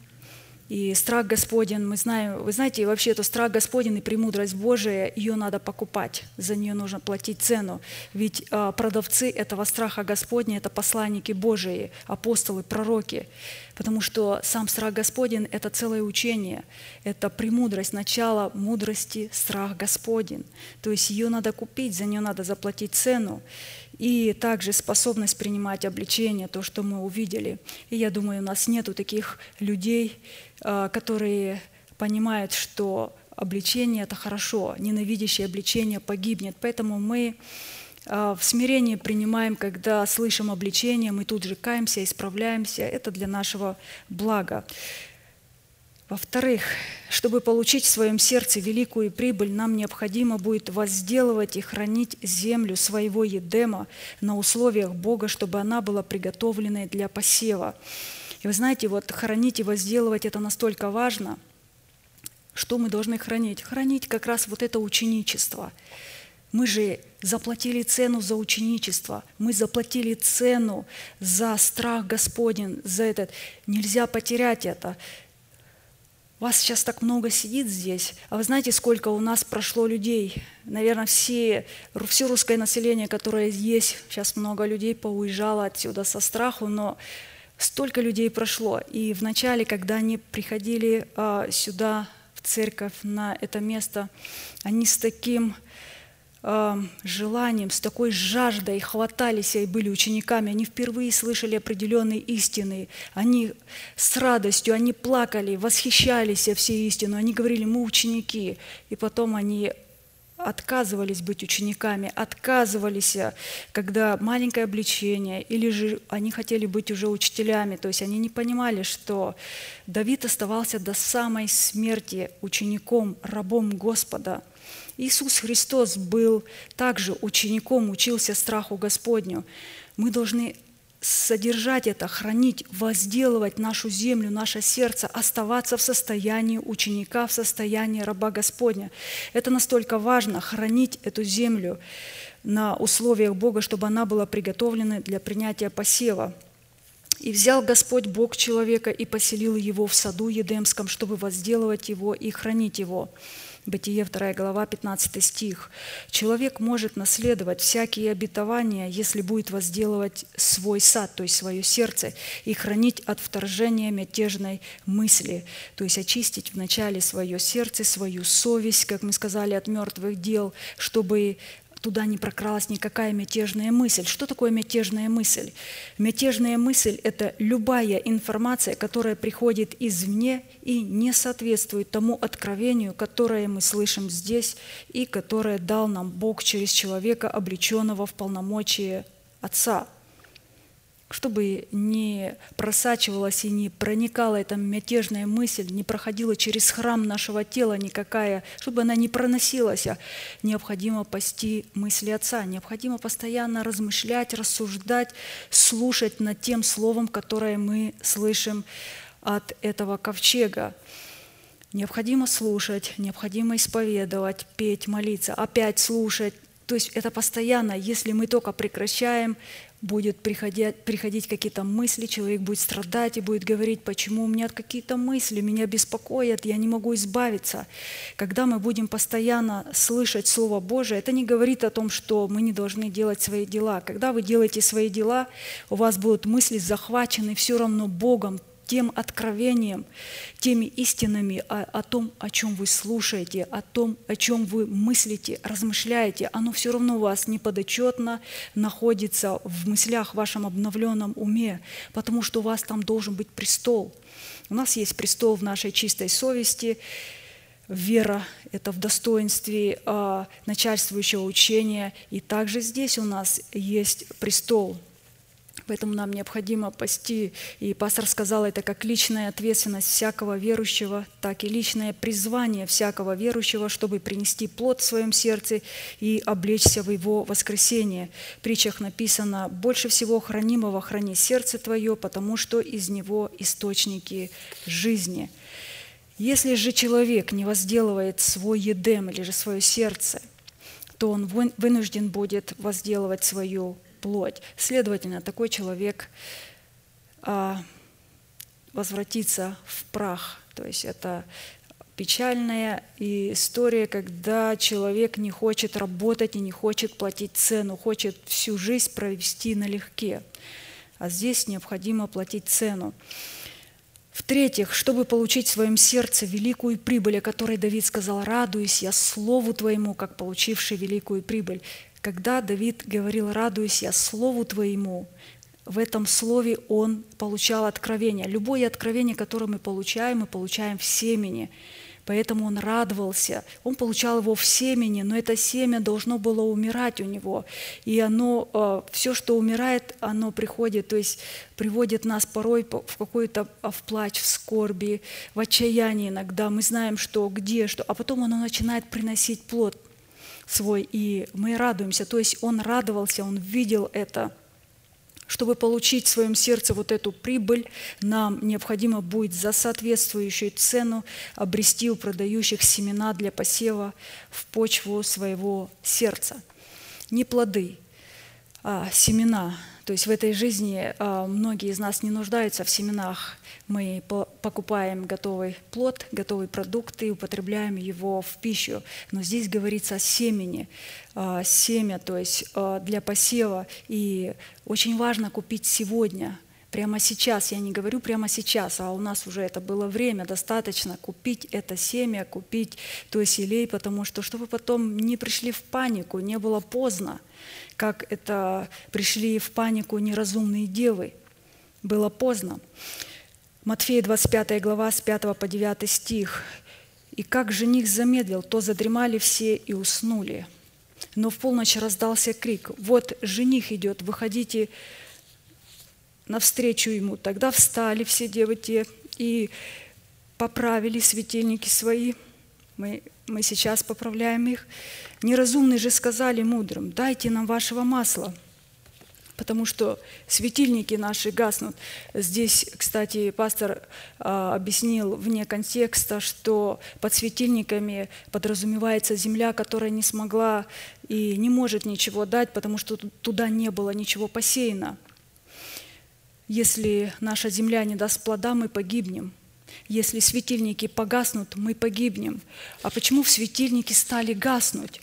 и страх Господен, мы знаем, вы знаете, вообще это страх Господен и премудрость Божия, ее надо покупать, за нее нужно платить цену. Ведь а, продавцы этого страха Господня – это посланники Божии, апостолы, пророки. Потому что сам страх Господен – это целое учение, это премудрость, начало мудрости, страх Господен. То есть ее надо купить, за нее надо заплатить цену. И также способность принимать обличение, то, что мы увидели. И я думаю, у нас нету таких людей, а, которые понимают, что обличение – это хорошо, ненавидящее обличение погибнет. Поэтому мы а, в смирении принимаем, когда слышим обличение, мы тут же каемся, исправляемся. Это для нашего блага. Во-вторых, чтобы получить в своем сердце великую прибыль, нам необходимо будет возделывать и хранить землю своего Едема на условиях Бога, чтобы она была приготовленной для посева. И вы знаете, вот хранить и возделывать – это настолько важно. Что мы должны хранить? Хранить как раз вот это ученичество. Мы же заплатили цену за ученичество, мы заплатили цену за страх Господень, за этот. Нельзя потерять это. Вас сейчас так много сидит здесь, а вы знаете, сколько у нас прошло людей? Наверное, все, все русское население, которое есть, сейчас много людей поуезжало отсюда со страху, но столько людей прошло. И вначале, когда они приходили а, сюда, в церковь, на это место, они с таким а, желанием, с такой жаждой хватались и были учениками. Они впервые слышали определенные истины. Они с радостью, они плакали, восхищались всей истину. Они говорили, мы ученики. И потом они отказывались быть учениками, отказывались, когда маленькое обличение, или же они хотели быть уже учителями, то есть они не понимали, что Давид оставался до самой смерти учеником, рабом Господа – Иисус Христос был также учеником, учился страху Господню. Мы должны содержать это, хранить, возделывать нашу землю, наше сердце, оставаться в состоянии ученика, в состоянии раба Господня. Это настолько важно, хранить эту землю на условиях Бога, чтобы она была приготовлена для принятия посева. «И взял Господь Бог человека и поселил его в саду Едемском, чтобы возделывать его и хранить его». Бытие 2 глава, 15 стих. «Человек может наследовать всякие обетования, если будет возделывать свой сад, то есть свое сердце, и хранить от вторжения мятежной мысли, то есть очистить вначале свое сердце, свою совесть, как мы сказали, от мертвых дел, чтобы туда не прокралась никакая мятежная мысль. Что такое мятежная мысль? Мятежная мысль – это любая информация, которая приходит извне и не соответствует тому откровению, которое мы слышим здесь и которое дал нам Бог через человека, облеченного в полномочия Отца – чтобы не просачивалась и не проникала эта мятежная мысль, не проходила через храм нашего тела никакая, чтобы она не проносилась, а необходимо пасти мысли Отца, необходимо постоянно размышлять, рассуждать, слушать над тем словом, которое мы слышим от этого ковчега. Необходимо слушать, необходимо исповедовать, петь, молиться, опять слушать. То есть это постоянно, если мы только прекращаем будет приходить, приходить какие-то мысли, человек будет страдать и будет говорить, почему у меня какие-то мысли, меня беспокоят, я не могу избавиться. Когда мы будем постоянно слышать Слово Божие, это не говорит о том, что мы не должны делать свои дела. Когда вы делаете свои дела, у вас будут мысли захвачены все равно Богом, тем откровением, теми истинами о, о том, о чем вы слушаете, о том, о чем вы мыслите, размышляете, оно все равно у вас неподотчетно находится в мыслях в вашем обновленном уме, потому что у вас там должен быть престол. У нас есть престол в нашей чистой совести, вера – это в достоинстве э, начальствующего учения, и также здесь у нас есть престол – Поэтому нам необходимо пасти. И пастор сказал, это как личная ответственность всякого верующего, так и личное призвание всякого верующего, чтобы принести плод в своем сердце и облечься в его воскресение. В притчах написано, «Больше всего хранимого храни сердце твое, потому что из него источники жизни». Если же человек не возделывает свой едем или же свое сердце, то он вынужден будет возделывать свою плоть. Следовательно, такой человек а, возвратится в прах. То есть это печальная история, когда человек не хочет работать и не хочет платить цену, хочет всю жизнь провести налегке. А здесь необходимо платить цену. В-третьих, чтобы получить в своем сердце великую прибыль, о которой Давид сказал, «Радуюсь я слову Твоему, как получивший великую прибыль». Когда Давид говорил «радуюсь я Слову Твоему», в этом слове он получал откровение. Любое откровение, которое мы получаем, мы получаем в семени. Поэтому он радовался. Он получал его в семени, но это семя должно было умирать у него. И оно, э, все, что умирает, оно приходит, то есть приводит нас порой в какой-то а, в плач, в скорби, в отчаянии иногда. Мы знаем, что где, что, а потом оно начинает приносить плод свой, и мы радуемся. То есть он радовался, он видел это. Чтобы получить в своем сердце вот эту прибыль, нам необходимо будет за соответствующую цену обрести у продающих семена для посева в почву своего сердца. Не плоды, а семена. То есть в этой жизни а, многие из нас не нуждаются в семенах мы покупаем готовый плод, готовый продукт и употребляем его в пищу. Но здесь говорится о семени, а, семя, то есть а, для посева. И очень важно купить сегодня, прямо сейчас, я не говорю прямо сейчас, а у нас уже это было время достаточно купить это семя, купить то есть елей, потому что чтобы потом не пришли в панику, не было поздно, как это пришли в панику неразумные девы. Было поздно. Матфея 25 глава с 5 по 9 стих. «И как жених замедлил, то задремали все и уснули. Но в полночь раздался крик, вот жених идет, выходите навстречу ему. Тогда встали все девы те и поправили светильники свои. Мы, мы сейчас поправляем их. Неразумные же сказали мудрым, дайте нам вашего масла – потому что светильники наши гаснут. Здесь, кстати, пастор а, объяснил вне контекста, что под светильниками подразумевается земля, которая не смогла и не может ничего дать, потому что туда не было ничего посеяно. Если наша земля не даст плода, мы погибнем. Если светильники погаснут, мы погибнем. А почему в светильники стали гаснуть?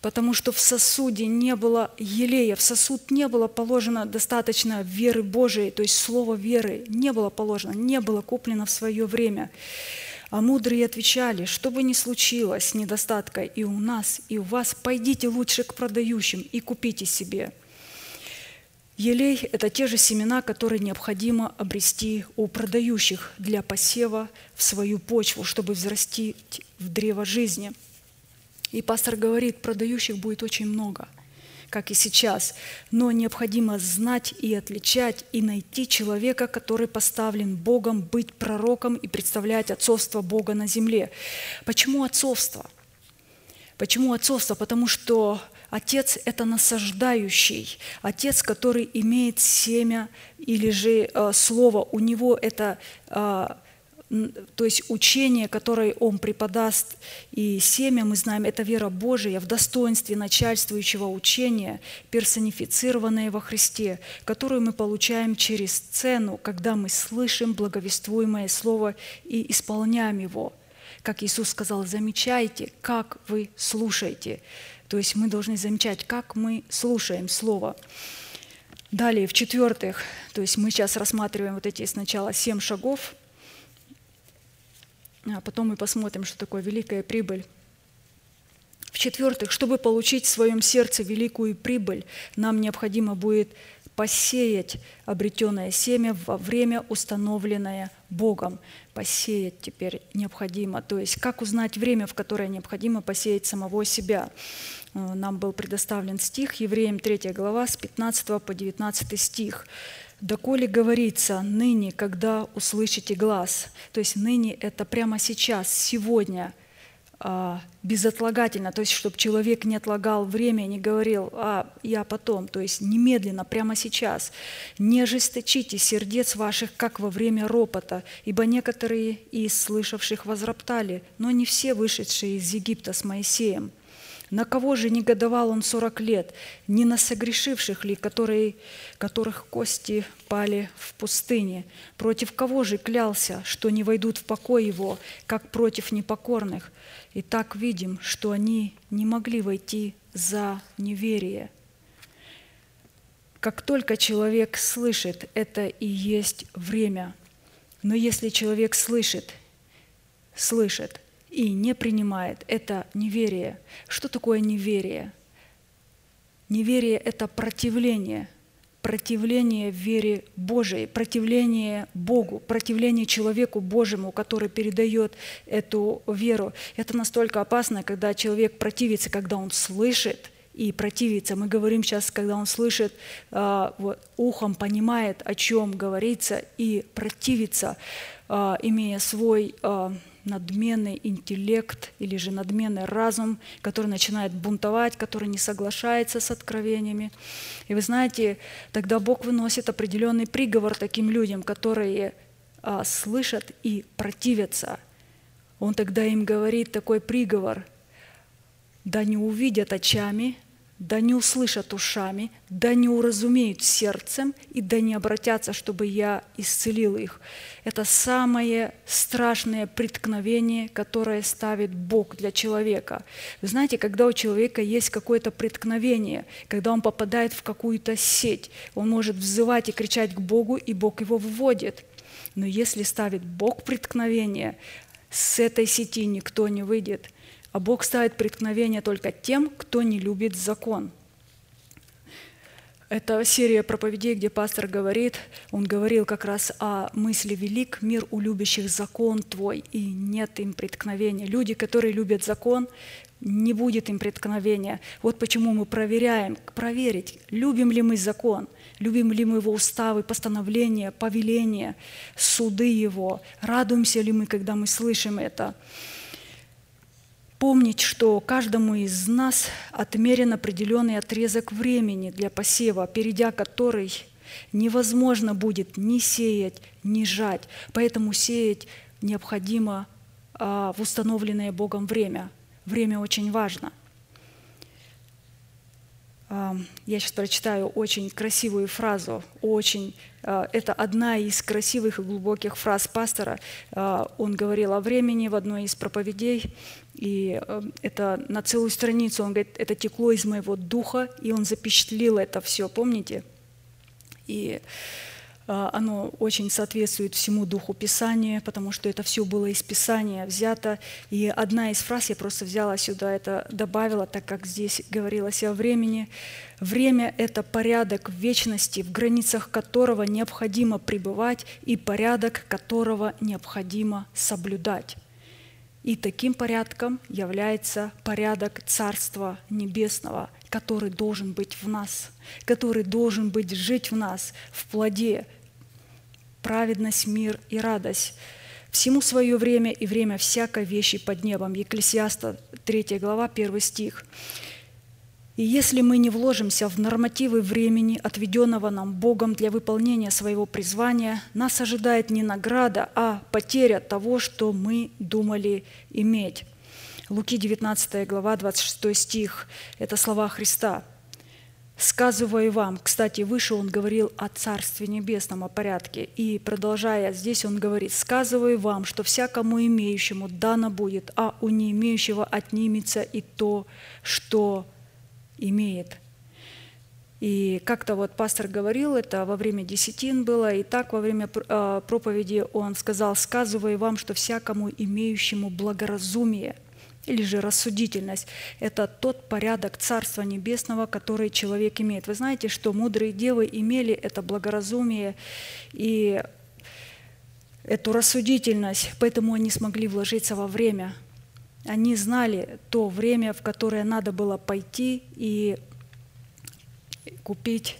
Потому что в сосуде не было елея, в сосуд не было положено достаточно веры Божией, то есть слово веры не было положено, не было куплено в свое время. А мудрые отвечали, что бы ни случилось недостатка и у нас, и у вас, пойдите лучше к продающим и купите себе. Елей – это те же семена, которые необходимо обрести у продающих для посева в свою почву, чтобы взрастить в древо жизни. И пастор говорит, продающих будет очень много – как и сейчас, но необходимо знать и отличать и найти человека, который поставлен Богом быть пророком и представлять отцовство Бога на земле. Почему отцовство? Почему отцовство? Потому что Отец – это насаждающий, Отец, который имеет семя или же э, слово. У него это э, то есть учение, которое Он преподаст, и семя, мы знаем, это вера Божия в достоинстве начальствующего учения, персонифицированное во Христе, которую мы получаем через сцену, когда мы слышим благовествуемое Слово и исполняем его. Как Иисус сказал, замечайте, как вы слушаете. То есть мы должны замечать, как мы слушаем Слово. Далее, в-четвертых, то есть мы сейчас рассматриваем вот эти сначала семь шагов – а потом мы посмотрим, что такое великая прибыль. В-четвертых, чтобы получить в своем сердце великую прибыль, нам необходимо будет посеять обретенное семя во время, установленное Богом. Посеять теперь необходимо. То есть как узнать время, в которое необходимо посеять самого себя? Э, нам был предоставлен стих, Евреям 3 глава, с 15 по 19 стих. «Доколе говорится ныне, когда услышите глаз». То есть ныне – это прямо сейчас, сегодня, безотлагательно, то есть чтобы человек не отлагал время, не говорил, а я потом, то есть немедленно, прямо сейчас. Не ожесточите сердец ваших, как во время ропота, ибо некоторые из слышавших возроптали, но не все вышедшие из Египта с Моисеем – на кого же негодовал он сорок лет? Не на согрешивших ли, которые, которых кости пали в пустыне? Против кого же клялся, что не войдут в покой его, как против непокорных? И так видим, что они не могли войти за неверие. Как только человек слышит, это и есть время. Но если человек слышит, слышит – и не принимает. Это неверие. Что такое неверие? Неверие – это противление, противление вере Божией, противление Богу, противление человеку Божьему, который передает эту веру. Это настолько опасно, когда человек противится, когда он слышит и противится. Мы говорим сейчас, когда он слышит, а, вот, ухом понимает, о чем говорится, и противится, а, имея свой а, надменный интеллект или же надменный разум, который начинает бунтовать, который не соглашается с откровениями. И вы знаете, тогда Бог выносит определенный приговор таким людям, которые а, слышат и противятся. Он тогда им говорит такой приговор, да не увидят очами, да не услышат ушами, да не уразумеют сердцем, и да не обратятся, чтобы я исцелил их. Это самое страшное преткновение, которое ставит Бог для человека. Вы знаете, когда у человека есть какое-то преткновение, когда он попадает в какую-то сеть, он может взывать и кричать к Богу, и Бог его вводит. Но если ставит Бог преткновение, с этой сети никто не выйдет – а Бог ставит преткновение только тем, кто не любит закон. Это серия проповедей, где пастор говорит, он говорил как раз о мысли «Велик мир у любящих закон твой, и нет им преткновения». Люди, которые любят закон, не будет им преткновения. Вот почему мы проверяем, проверить, любим ли мы закон, любим ли мы его уставы, постановления, повеления, суды его, радуемся ли мы, когда мы слышим это – помнить, что каждому из нас отмерен определенный отрезок времени для посева, перейдя который невозможно будет ни сеять, ни жать. Поэтому сеять необходимо а, в установленное Богом время. Время очень важно. А, я сейчас прочитаю очень красивую фразу, очень. А, это одна из красивых и глубоких фраз пастора. Он говорил о времени в одной из проповедей, и это на целую страницу, он говорит, это текло из моего духа, и он запечатлил это все, помните? И а, оно очень соответствует всему духу Писания, потому что это все было из Писания взято. И одна из фраз я просто взяла сюда, это добавила, так как здесь говорилось о времени. Время – это порядок вечности, в границах которого необходимо пребывать, и порядок которого необходимо соблюдать. И таким порядком является порядок Царства Небесного, который должен быть в нас, который должен быть жить в нас, в плоде, праведность, мир и радость. Всему свое время и время всякой вещи под небом. Екклесиаста 3 глава, 1 стих. И если мы не вложимся в нормативы времени, отведенного нам Богом для выполнения своего призвания, нас ожидает не награда, а потеря того, что мы думали иметь. Луки 19 глава, 26 стих – это слова Христа – сказываю вам, кстати, выше он говорил о Царстве Небесном, о порядке, и продолжая, здесь он говорит, сказываю вам, что всякому имеющему дано будет, а у не имеющего отнимется и то, что имеет. И как-то вот пастор говорил, это во время десятин было, и так во время а, проповеди он сказал, сказываю вам, что всякому имеющему благоразумие – или же рассудительность – это тот порядок Царства Небесного, который человек имеет. Вы знаете, что мудрые девы имели это благоразумие и эту рассудительность, поэтому они смогли вложиться во время. Они знали то время, в которое надо было пойти и купить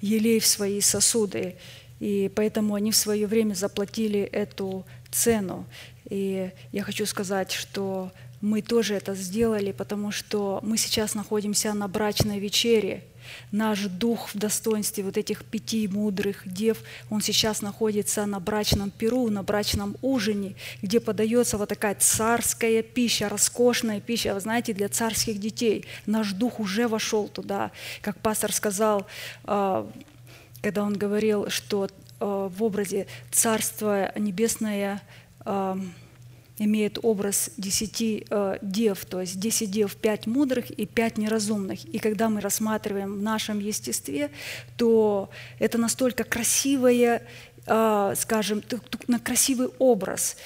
елей в свои сосуды. И поэтому они в свое время заплатили эту цену. И я хочу сказать, что мы тоже это сделали, потому что мы сейчас находимся на брачной вечере. Наш дух в достоинстве вот этих пяти мудрых дев, он сейчас находится на брачном перу, на брачном ужине, где подается вот такая царская пища, роскошная пища, вы знаете, для царских детей. Наш дух уже вошел туда. Как пастор сказал, а, когда он говорил, что а, в образе Царства Небесное а, имеет образ десяти э, дев, то есть десять дев, пять мудрых и пять неразумных. И когда мы рассматриваем в нашем естестве, то это настолько красивое, э, скажем, на красивый образ.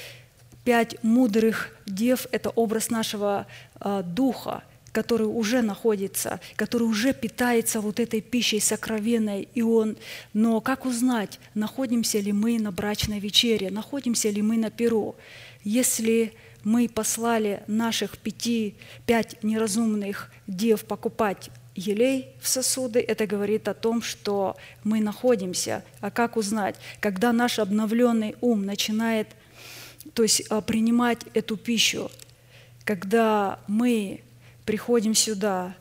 Пять мудрых дев – это образ нашего э, духа, который уже находится, который уже питается вот этой пищей сокровенной, и он, но как узнать, находимся ли мы на брачной вечере, находимся ли мы на перу? Если мы послали наших пяти, пять неразумных дев покупать елей в сосуды, это говорит о том, что мы находимся. А как узнать? Когда наш обновленный ум начинает то есть, а, принимать эту пищу, когда мы приходим сюда,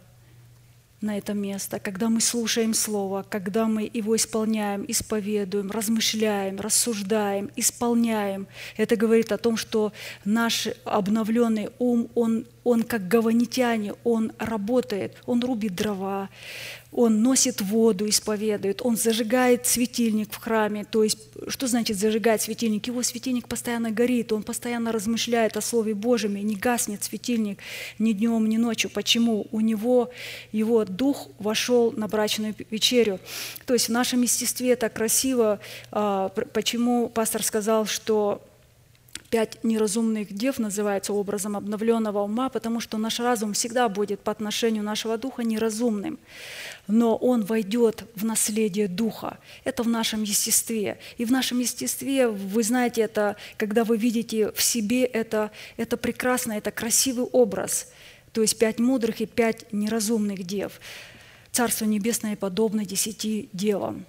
на это место, когда мы слушаем Слово, когда мы его исполняем, исповедуем, размышляем, рассуждаем, исполняем. Это говорит о том, что наш обновленный ум, он, он как гаванитяне, он работает, он рубит дрова, он носит воду, исповедует, он зажигает светильник в храме. То есть, что значит зажигать светильник? Его светильник постоянно горит, он постоянно размышляет о Слове Божьем, и не гаснет светильник ни днем, ни ночью. Почему? У него его дух вошел на брачную вечерю. То есть в нашем естестве это красиво. А, почему пастор сказал, что пять неразумных дев называется образом обновленного ума, потому что наш разум всегда будет по отношению нашего духа неразумным но он войдет в наследие Духа. Это в нашем естестве. И в нашем естестве, вы знаете, это, когда вы видите в себе, это, это прекрасно, это красивый образ. То есть пять мудрых и пять неразумных дев. Царство Небесное подобно десяти девам.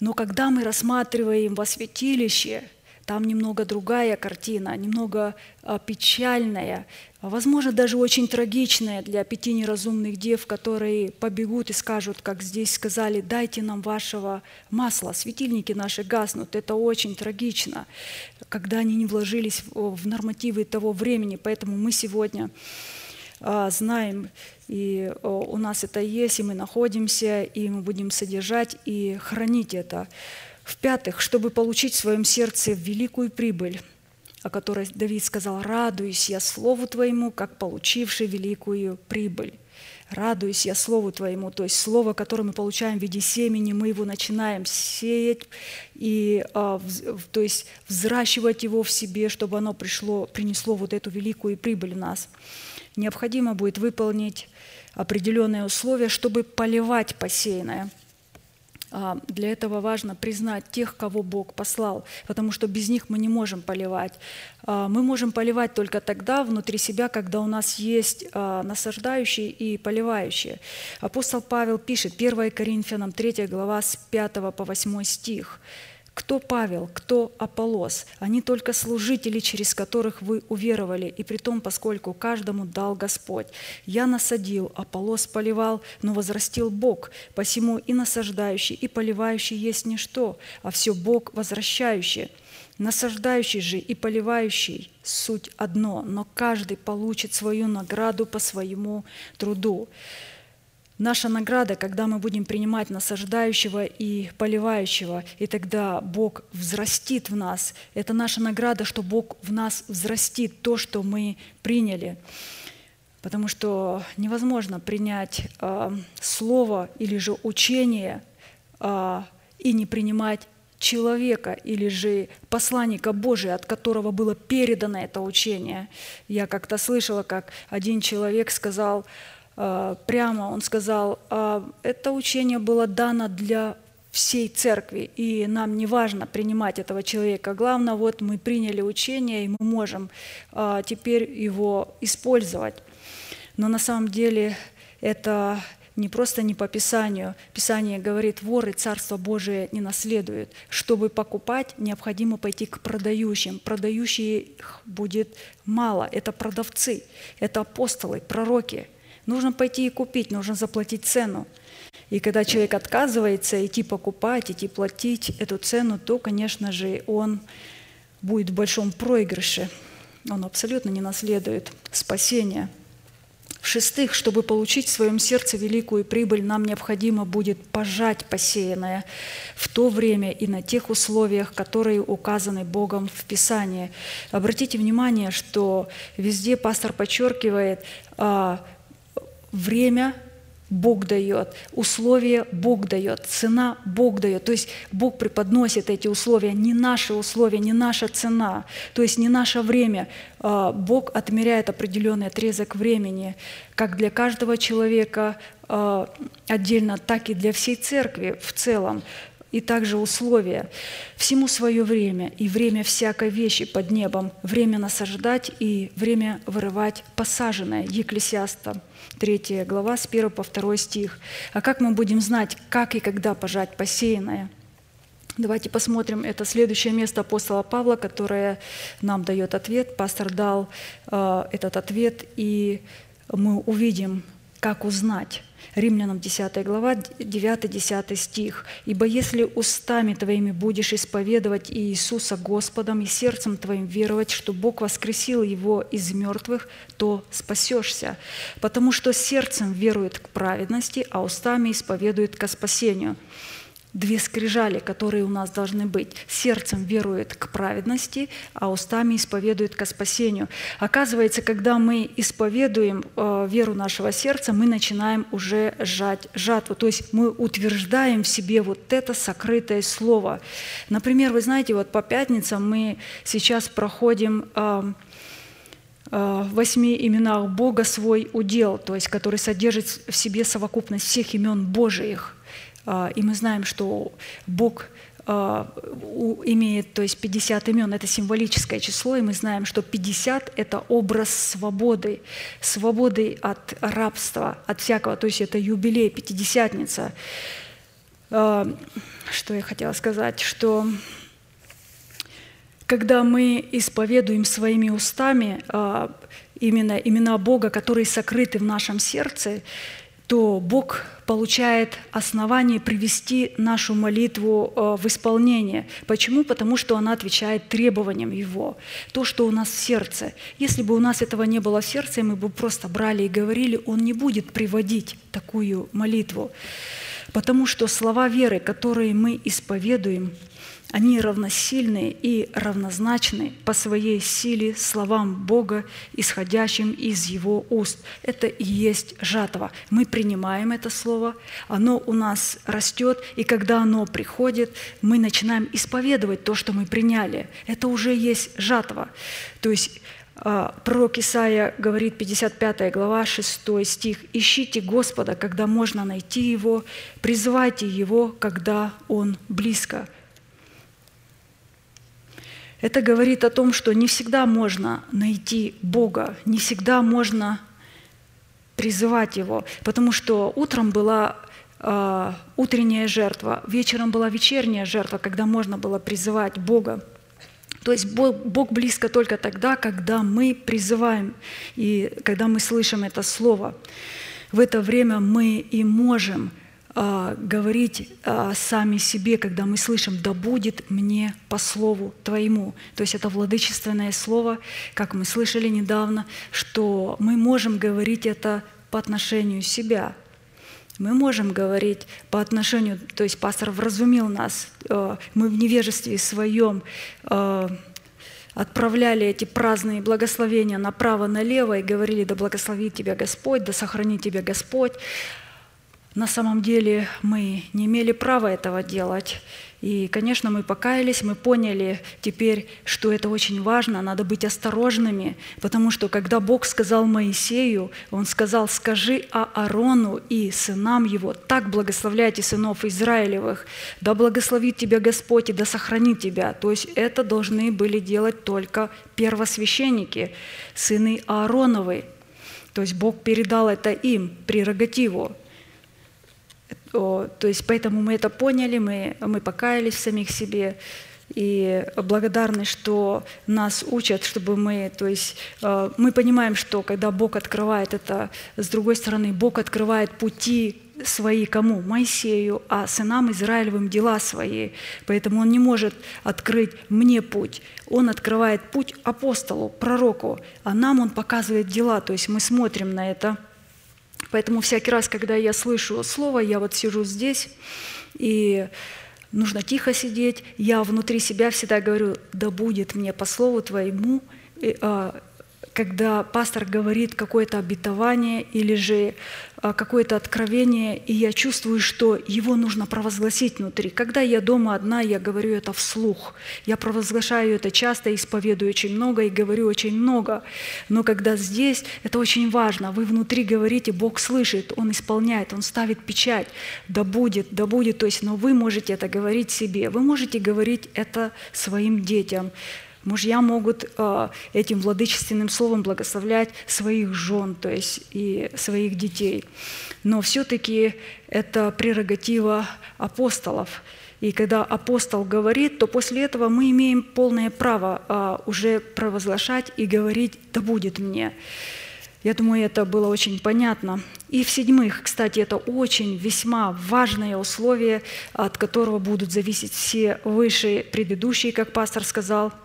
Но когда мы рассматриваем во святилище – там немного другая картина, немного а, печальная, а, возможно, даже очень трагичная для пяти неразумных дев, которые побегут и скажут, как здесь сказали, дайте нам вашего масла, светильники наши гаснут. Это очень трагично, когда они не вложились в нормативы того времени. Поэтому мы сегодня а, знаем, и у нас это есть, и мы находимся, и мы будем содержать и хранить это. В-пятых, чтобы получить в своем сердце великую прибыль, о которой Давид сказал, «Радуюсь я Слову Твоему, как получивший великую прибыль». Радуюсь я Слову Твоему, то есть Слово, которое мы получаем в виде семени, мы его начинаем сеять, и, а, то есть взращивать его в себе, чтобы оно пришло, принесло вот эту великую прибыль в нас. Необходимо будет выполнить определенные условия, чтобы поливать посеянное – для этого важно признать тех, кого Бог послал, потому что без них мы не можем поливать. А, мы можем поливать только тогда внутри себя, когда у нас есть а, насаждающие и поливающие. Апостол Павел пишет, 1 Коринфянам 3 глава с 5 по 8 стих – кто Павел, кто Аполос? Они только служители, через которых вы уверовали, и при том, поскольку каждому дал Господь. Я насадил, Аполос поливал, но возрастил Бог. Посему и насаждающий, и поливающий есть ничто, а все Бог возвращающий. Насаждающий же и поливающий – суть одно, но каждый получит свою награду по своему труду. Наша награда, когда мы будем принимать насаждающего и поливающего, и тогда Бог взрастит в нас. Это наша награда, что Бог в нас взрастит то, что мы приняли. Потому что невозможно принять э, слово или же учение э, и не принимать человека или же посланника Божия, от которого было передано это учение. Я как-то слышала, как один человек сказал, прямо он сказал, «А, это учение было дано для всей церкви, и нам не важно принимать этого человека. Главное, вот мы приняли учение, и мы можем а, теперь его использовать. Но на самом деле это не просто не по Писанию. Писание говорит, воры Царство Божие не наследуют. Чтобы покупать, необходимо пойти к продающим. Продающих будет мало. Это продавцы, это апостолы, пророки – Нужно пойти и купить, нужно заплатить цену. И когда человек отказывается идти покупать, идти платить эту цену, то, конечно же, он будет в большом проигрыше. Он абсолютно не наследует спасения. В-шестых, чтобы получить в своем сердце великую прибыль, нам необходимо будет пожать посеянное в то время и на тех условиях, которые указаны Богом в Писании. Обратите внимание, что везде пастор подчеркивает а, Время Бог дает, условия Бог дает, цена Бог дает. То есть Бог преподносит эти условия, не наши условия, не наша цена, то есть не наше время. А, Бог отмеряет определенный отрезок времени, как для каждого человека а, отдельно, так и для всей церкви в целом и также условия. Всему свое время, и время всякой вещи под небом, время насаждать и время вырывать посаженное. Екклесиаста 3 глава с 1 по 2 стих. А как мы будем знать, как и когда пожать посеянное? Давайте посмотрим, это следующее место апостола Павла, которое нам дает ответ. Пастор дал э, этот ответ, и мы увидим, как узнать, Римлянам 10 глава, 9-10 стих. «Ибо если устами твоими будешь исповедовать Иисуса Господом и сердцем твоим веровать, что Бог воскресил Его из мертвых, то спасешься, потому что сердцем верует к праведности, а устами исповедует ко спасению» две скрижали, которые у нас должны быть. Сердцем верует к праведности, а устами исповедует ко спасению. Оказывается, когда мы исповедуем э, веру нашего сердца, мы начинаем уже сжать жатву. То есть мы утверждаем в себе вот это сокрытое слово. Например, вы знаете, вот по пятницам мы сейчас проходим э, э, восьми именах Бога свой удел, то есть который содержит в себе совокупность всех имен Божиих – и мы знаем, что Бог а, имеет, то есть 50 имен, это символическое число, и мы знаем, что 50 – это образ свободы, свободы от рабства, от всякого, то есть это юбилей, пятидесятница. А, что я хотела сказать, что когда мы исповедуем своими устами именно имена Бога, которые сокрыты в нашем сердце, то Бог получает основание привести нашу молитву э, в исполнение. Почему? Потому что она отвечает требованиям Его. То, что у нас в сердце. Если бы у нас этого не было в сердце, мы бы просто брали и говорили, Он не будет приводить такую молитву. Потому что слова веры, которые мы исповедуем, они равносильны и равнозначны по своей силе словам Бога, исходящим из Его уст. Это и есть жатва. Мы принимаем это слово, оно у нас растет, и когда оно приходит, мы начинаем исповедовать то, что мы приняли. Это уже есть жатва. То есть а, Пророк Исаия говорит, 55 глава, 6 стих, «Ищите Господа, когда можно найти Его, призывайте Его, когда Он близко». Это говорит о том, что не всегда можно найти Бога, не всегда можно призывать Его, потому что утром была э, утренняя жертва, вечером была вечерняя жертва, когда можно было призывать Бога. То есть Бог, Бог близко только тогда, когда мы призываем и когда мы слышим это слово. В это время мы и можем – говорить а, сами себе, когда мы слышим «да будет мне по слову Твоему». То есть это владычественное слово, как мы слышали недавно, что мы можем говорить это по отношению себя. Мы можем говорить по отношению, то есть пастор вразумил нас, а, мы в невежестве своем отправляли эти праздные благословения направо-налево и говорили, да благословит тебя Господь, да сохранит тебя Господь. На самом деле мы не имели права этого делать. И, конечно, мы покаялись, мы поняли теперь, что это очень важно, надо быть осторожными, потому что когда Бог сказал Моисею, Он сказал, скажи Аарону и сынам его, так благословляйте сынов Израилевых, да благословит тебя Господь и да сохранит тебя. То есть это должны были делать только первосвященники, сыны Аароновы. То есть Бог передал это им, прерогативу. То есть поэтому мы это поняли, мы, мы покаялись в самих себе и благодарны, что нас учат, чтобы мы, то есть э, мы понимаем, что когда Бог открывает это, с другой стороны, Бог открывает пути свои кому? Моисею, а сынам Израилевым дела свои. Поэтому он не может открыть мне путь. Он открывает путь апостолу, пророку, а нам он показывает дела. То есть мы смотрим на это – Поэтому всякий раз, когда я слышу слово, я вот сижу здесь, и нужно тихо сидеть, я внутри себя всегда говорю, да будет мне по слову Твоему, а, когда пастор говорит какое-то обетование или же а, какое-то откровение, и я чувствую, что его нужно провозгласить внутри. Когда я дома одна, я говорю это вслух. Я провозглашаю это часто, исповедую очень много и говорю очень много. Но когда здесь, это очень важно. Вы внутри говорите, Бог слышит, Он исполняет, Он ставит печать. Да будет, да будет. То есть, но вы можете это говорить себе. Вы можете говорить это своим детям. Мужья могут э, этим владычественным словом благословлять своих жен, то есть и своих детей. Но все-таки это прерогатива апостолов. И когда апостол говорит, то после этого мы имеем полное право э, уже провозглашать и говорить «да будет мне». Я думаю, это было очень понятно. И в-седьмых, кстати, это очень весьма важное условие, от которого будут зависеть все выше предыдущие, как пастор сказал –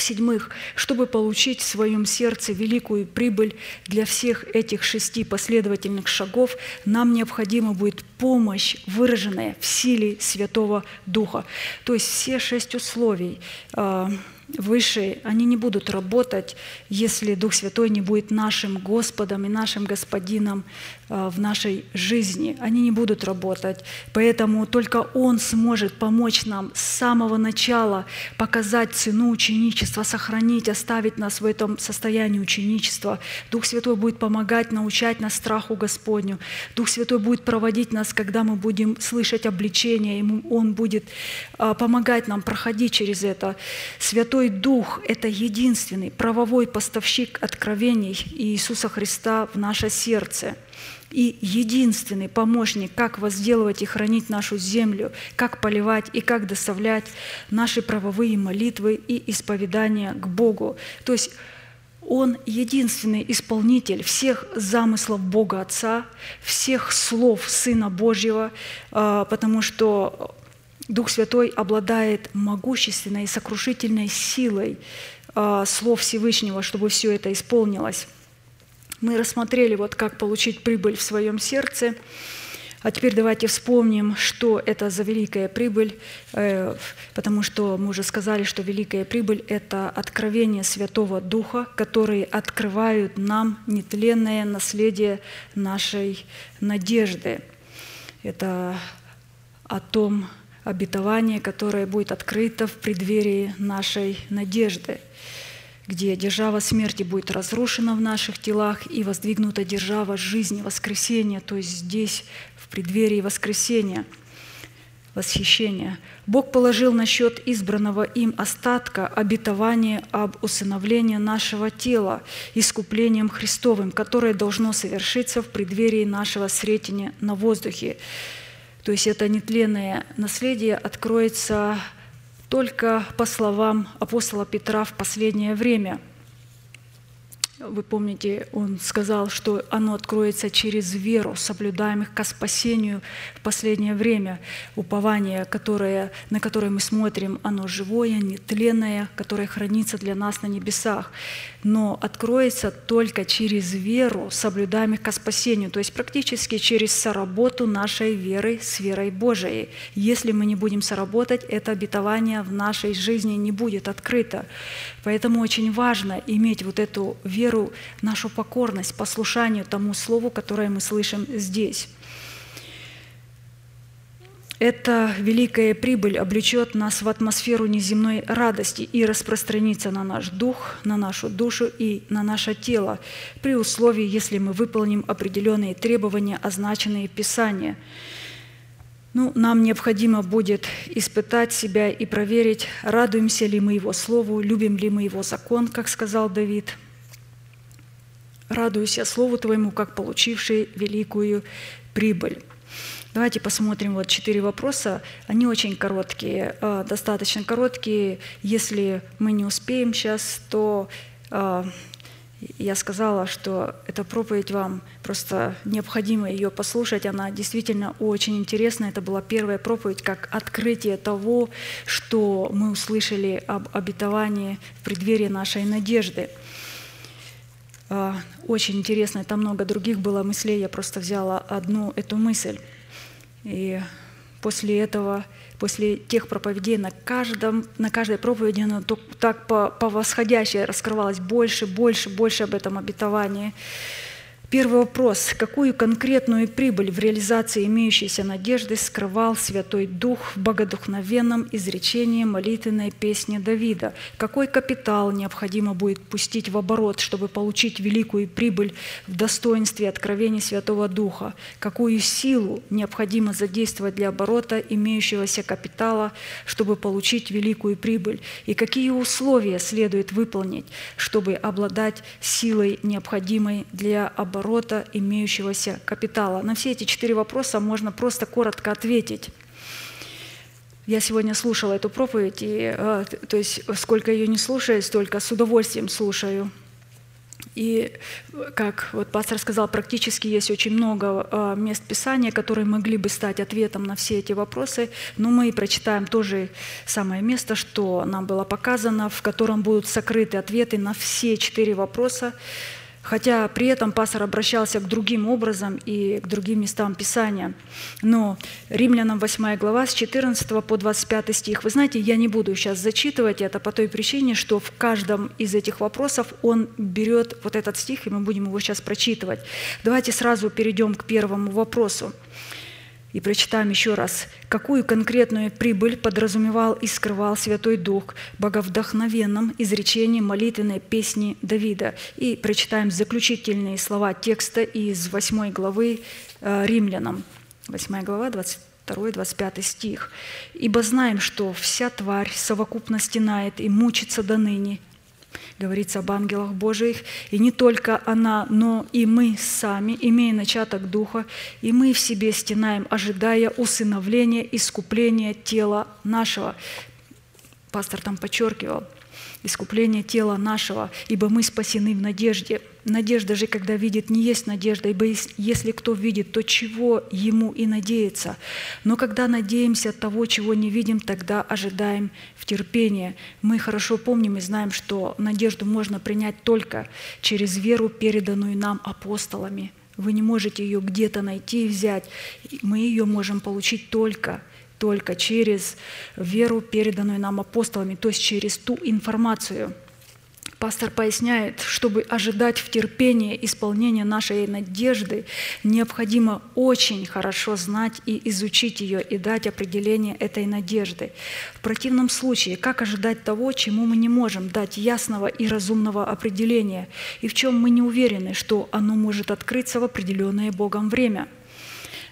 в-седьмых, чтобы получить в своем сердце великую прибыль для всех этих шести последовательных шагов, нам необходима будет помощь, выраженная в силе Святого Духа. То есть все шесть условий а, высшие, они не будут работать, если Дух Святой не будет нашим Господом и нашим Господином в нашей жизни. Они не будут работать. Поэтому только Он сможет помочь нам с самого начала показать цену ученичества, сохранить, оставить нас в этом состоянии ученичества. Дух Святой будет помогать, научать нас страху Господню. Дух Святой будет проводить нас, когда мы будем слышать обличение, и Он будет а, помогать нам проходить через это. Святой Дух – это единственный правовой поставщик откровений Иисуса Христа в наше сердце – и единственный помощник, как возделывать и хранить нашу землю, как поливать и как доставлять наши правовые молитвы и исповедания к Богу. То есть Он единственный исполнитель всех замыслов Бога Отца, всех слов Сына Божьего, а, потому что Дух Святой обладает могущественной и сокрушительной силой а, слов Всевышнего, чтобы все это исполнилось. Мы рассмотрели, вот как получить прибыль в своем сердце – а теперь давайте вспомним, что это за великая прибыль, э, потому что мы уже сказали, что великая прибыль – это откровение Святого Духа, которые открывают нам нетленное наследие нашей надежды. Это о том обетовании, которое будет открыто в преддверии нашей надежды где держава смерти будет разрушена в наших телах и воздвигнута держава жизни, воскресения, то есть здесь преддверии воскресения, восхищения. Бог положил на счет избранного им остатка обетование об усыновлении нашего тела искуплением Христовым, которое должно совершиться в преддверии нашего сретения на воздухе. То есть это нетленное наследие откроется только по словам апостола Петра в последнее время – вы помните, он сказал, что оно откроется через веру, соблюдаемых ко спасению в последнее время. Упование, которое, на которое мы смотрим, оно живое, нетленное, которое хранится для нас на небесах. Но откроется только через веру, соблюдаемых ко спасению, то есть практически через соработу нашей веры с верой Божией. Если мы не будем соработать, это обетование в нашей жизни не будет открыто. Поэтому очень важно иметь вот эту веру, нашу покорность, послушанию тому слову, которое мы слышим здесь. Эта великая прибыль облечет нас в атмосферу неземной радости и распространится на наш дух, на нашу душу и на наше тело, при условии, если мы выполним определенные требования, означенные в Писании – ну, нам необходимо будет испытать себя и проверить, радуемся ли мы Его Слову, любим ли мы Его закон, как сказал Давид. Радуйся Слову Твоему, как получивший великую прибыль. Давайте посмотрим вот четыре вопроса. Они очень короткие, э, достаточно короткие. Если мы не успеем сейчас, то э, я сказала, что эта проповедь вам просто необходимо ее послушать. Она действительно очень интересна. Это была первая проповедь как открытие того, что мы услышали об обетовании в преддверии нашей надежды. А, очень интересно, там много других было мыслей, я просто взяла одну эту мысль. И после этого после тех проповедей на, каждом, на каждой проповеди оно так по, по восходящей раскрывалось больше, больше, больше об этом обетовании. Первый вопрос. Какую конкретную прибыль в реализации имеющейся надежды скрывал Святой Дух в богодухновенном изречении молитвенной песни Давида? Какой капитал необходимо будет пустить в оборот, чтобы получить великую прибыль в достоинстве откровений Святого Духа? Какую силу необходимо задействовать для оборота имеющегося капитала, чтобы получить великую прибыль? И какие условия следует выполнить, чтобы обладать силой, необходимой для оборота? Оборота имеющегося капитала? На все эти четыре вопроса можно просто коротко ответить. Я сегодня слушала эту проповедь, и, э, то есть сколько ее не слушаю, столько с удовольствием слушаю. И, как вот пастор сказал, практически есть очень много э, мест Писания, которые могли бы стать ответом на все эти вопросы, но мы прочитаем тоже самое место, что нам было показано, в котором будут сокрыты ответы на все четыре вопроса, хотя при этом пастор обращался к другим образом и к другим местам Писания. Но Римлянам 8 глава с 14 по 25 стих. Вы знаете, я не буду сейчас зачитывать это по той причине, что в каждом из этих вопросов он берет вот этот стих, и мы будем его сейчас прочитывать. Давайте сразу перейдем к первому вопросу. И прочитаем еще раз, какую конкретную прибыль подразумевал и скрывал Святой Дух боговдохновенном изречении молитвенной песни Давида. И прочитаем заключительные слова текста из 8 главы э, Римлянам. 8 глава, 22-25 стих. «Ибо знаем, что вся тварь совокупно стенает и мучится до ныне, говорится об ангелах Божиих, и не только она, но и мы сами, имея начаток Духа, и мы в себе стенаем, ожидая усыновления, искупления тела нашего. пастор там подчеркивал, искупление тела нашего, ибо мы спасены в надежде. Надежда же, когда видит, не есть надежда, ибо если кто видит, то чего ему и надеется. Но когда надеемся от того, чего не видим, тогда ожидаем в терпении. Мы хорошо помним и знаем, что надежду можно принять только через веру, переданную нам апостолами. Вы не можете ее где-то найти и взять. Мы ее можем получить только только через веру, переданную нам апостолами, то есть через ту информацию. Пастор поясняет, чтобы ожидать в терпении исполнения нашей надежды, необходимо очень хорошо знать и изучить ее и дать определение этой надежды. В противном случае, как ожидать того, чему мы не можем дать ясного и разумного определения, и в чем мы не уверены, что оно может открыться в определенное Богом время?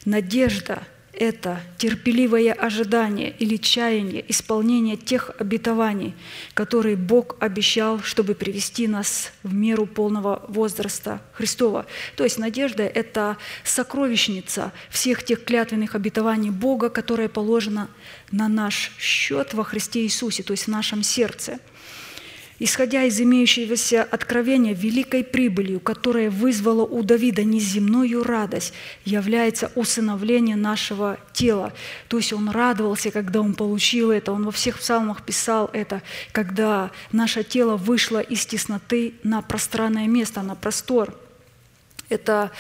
Надежда – это терпеливое ожидание или чаяние исполнения тех обетований, которые Бог обещал, чтобы привести нас в меру полного возраста Христова. То есть надежда – это сокровищница всех тех клятвенных обетований Бога, которая положена на наш счет во Христе Иисусе, то есть в нашем сердце – исходя из имеющегося откровения великой прибылью, которая вызвала у Давида неземную радость, является усыновление нашего тела. То есть он радовался, когда он получил это, он во всех псалмах писал это, когда наше тело вышло из тесноты на пространное место, на простор. Это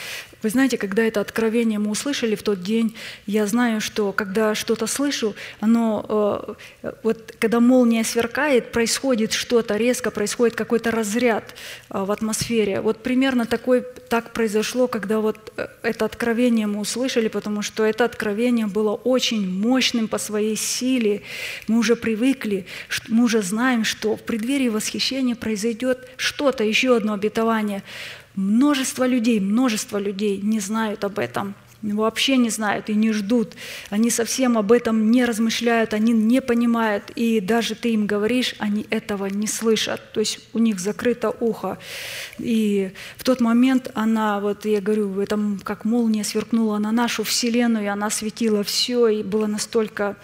вы знаете, когда это откровение мы услышали в тот день, я знаю, что когда что-то слышу, оно, э, вот когда молния сверкает, происходит что-то резко, происходит какой-то разряд э, в атмосфере. Вот примерно такой, так произошло, когда вот э, это откровение мы услышали, потому что это откровение было очень мощным по своей силе. Мы уже привыкли, мы уже знаем, что в преддверии восхищения произойдет что-то, еще одно обетование – Множество людей, множество людей не знают об этом, вообще не знают и не ждут. Они совсем об этом не размышляют, они не понимают, и даже ты им говоришь, они этого не слышат. То есть у них закрыто ухо. И в тот момент она, вот я говорю, в этом как молния сверкнула на нашу Вселенную, и она светила все, и было настолько...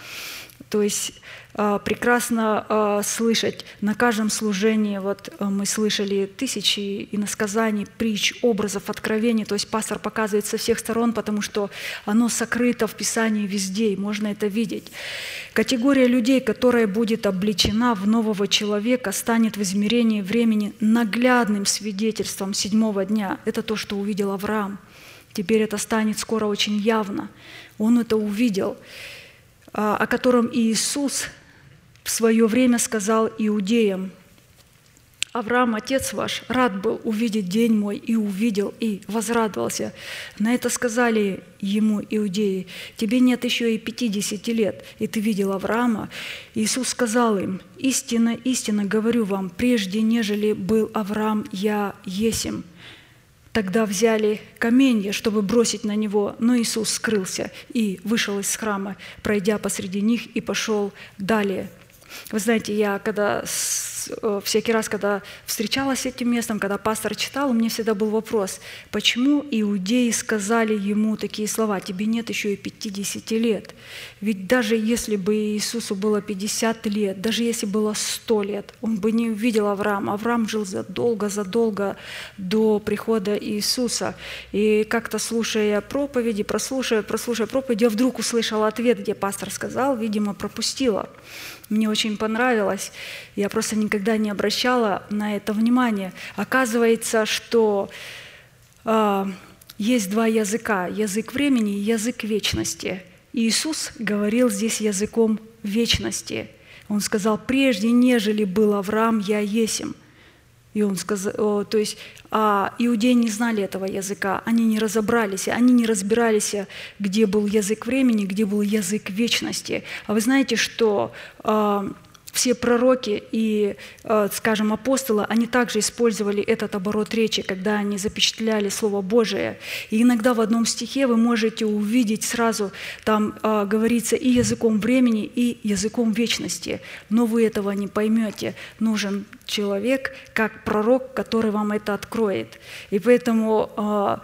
То есть а, прекрасно а, слышать на каждом служении. Вот а, мы слышали тысячи иносказаний, притч, образов, откровений. То есть пастор показывает со всех сторон, потому что оно сокрыто в Писании везде, и можно это видеть. Категория людей, которая будет обличена в нового человека, станет в измерении времени наглядным свидетельством седьмого дня. Это то, что увидел Авраам. Теперь это станет скоро очень явно. Он это увидел о котором Иисус в свое время сказал иудеям, Авраам, отец ваш, рад был увидеть день мой, и увидел, и возрадовался. На это сказали ему иудеи, тебе нет еще и пятидесяти лет, и ты видел Авраама. Иисус сказал им, истинно, истинно говорю вам, прежде нежели был Авраам, я есим. Тогда взяли каменья, чтобы бросить на него, но Иисус скрылся и вышел из храма, пройдя посреди них, и пошел далее – вы знаете, я когда всякий раз, когда встречалась с этим местом, когда пастор читал, у меня всегда был вопрос, почему иудеи сказали ему такие слова, тебе нет еще и 50 лет. Ведь даже если бы Иисусу было 50 лет, даже если было 100 лет, он бы не увидел Авраама. Авраам жил задолго-задолго до прихода Иисуса. И как-то слушая проповеди, прослушая, прослушая проповеди, я вдруг услышала ответ, где пастор сказал, видимо, пропустила. Мне очень понравилось. Я просто никогда не обращала на это внимание. Оказывается, что э, есть два языка – язык времени и язык вечности. Иисус говорил здесь языком вечности. Он сказал, прежде нежели был Авраам, я есим. И он сказал, то есть а иудеи не знали этого языка, они не разобрались, они не разбирались, где был язык времени, где был язык вечности. А вы знаете, что а, все пророки и, э, скажем, апостолы, они также использовали этот оборот речи, когда они запечатляли Слово Божие. И иногда в одном стихе вы можете увидеть сразу, там э, говорится и языком времени, и языком вечности. Но вы этого не поймете. Нужен человек, как пророк, который вам это откроет. И поэтому, э,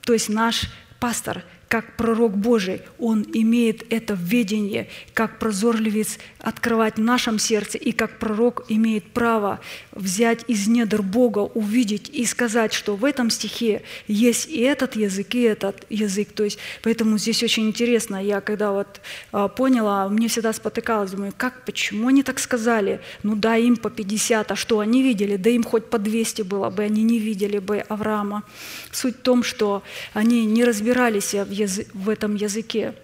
то есть наш пастор – как пророк Божий, он имеет это видение, как прозорливец открывать в нашем сердце, и как пророк имеет право взять из недр Бога, увидеть и сказать, что в этом стихе есть и этот язык, и этот язык. То есть, поэтому здесь очень интересно. Я когда вот а, поняла, мне всегда спотыкалась, думаю, как, почему они так сказали? Ну да, им по 50, а что они видели? Да им хоть по 200 было бы, они не видели бы Авраама. Суть в том, что они не разбирались в, в этом языке.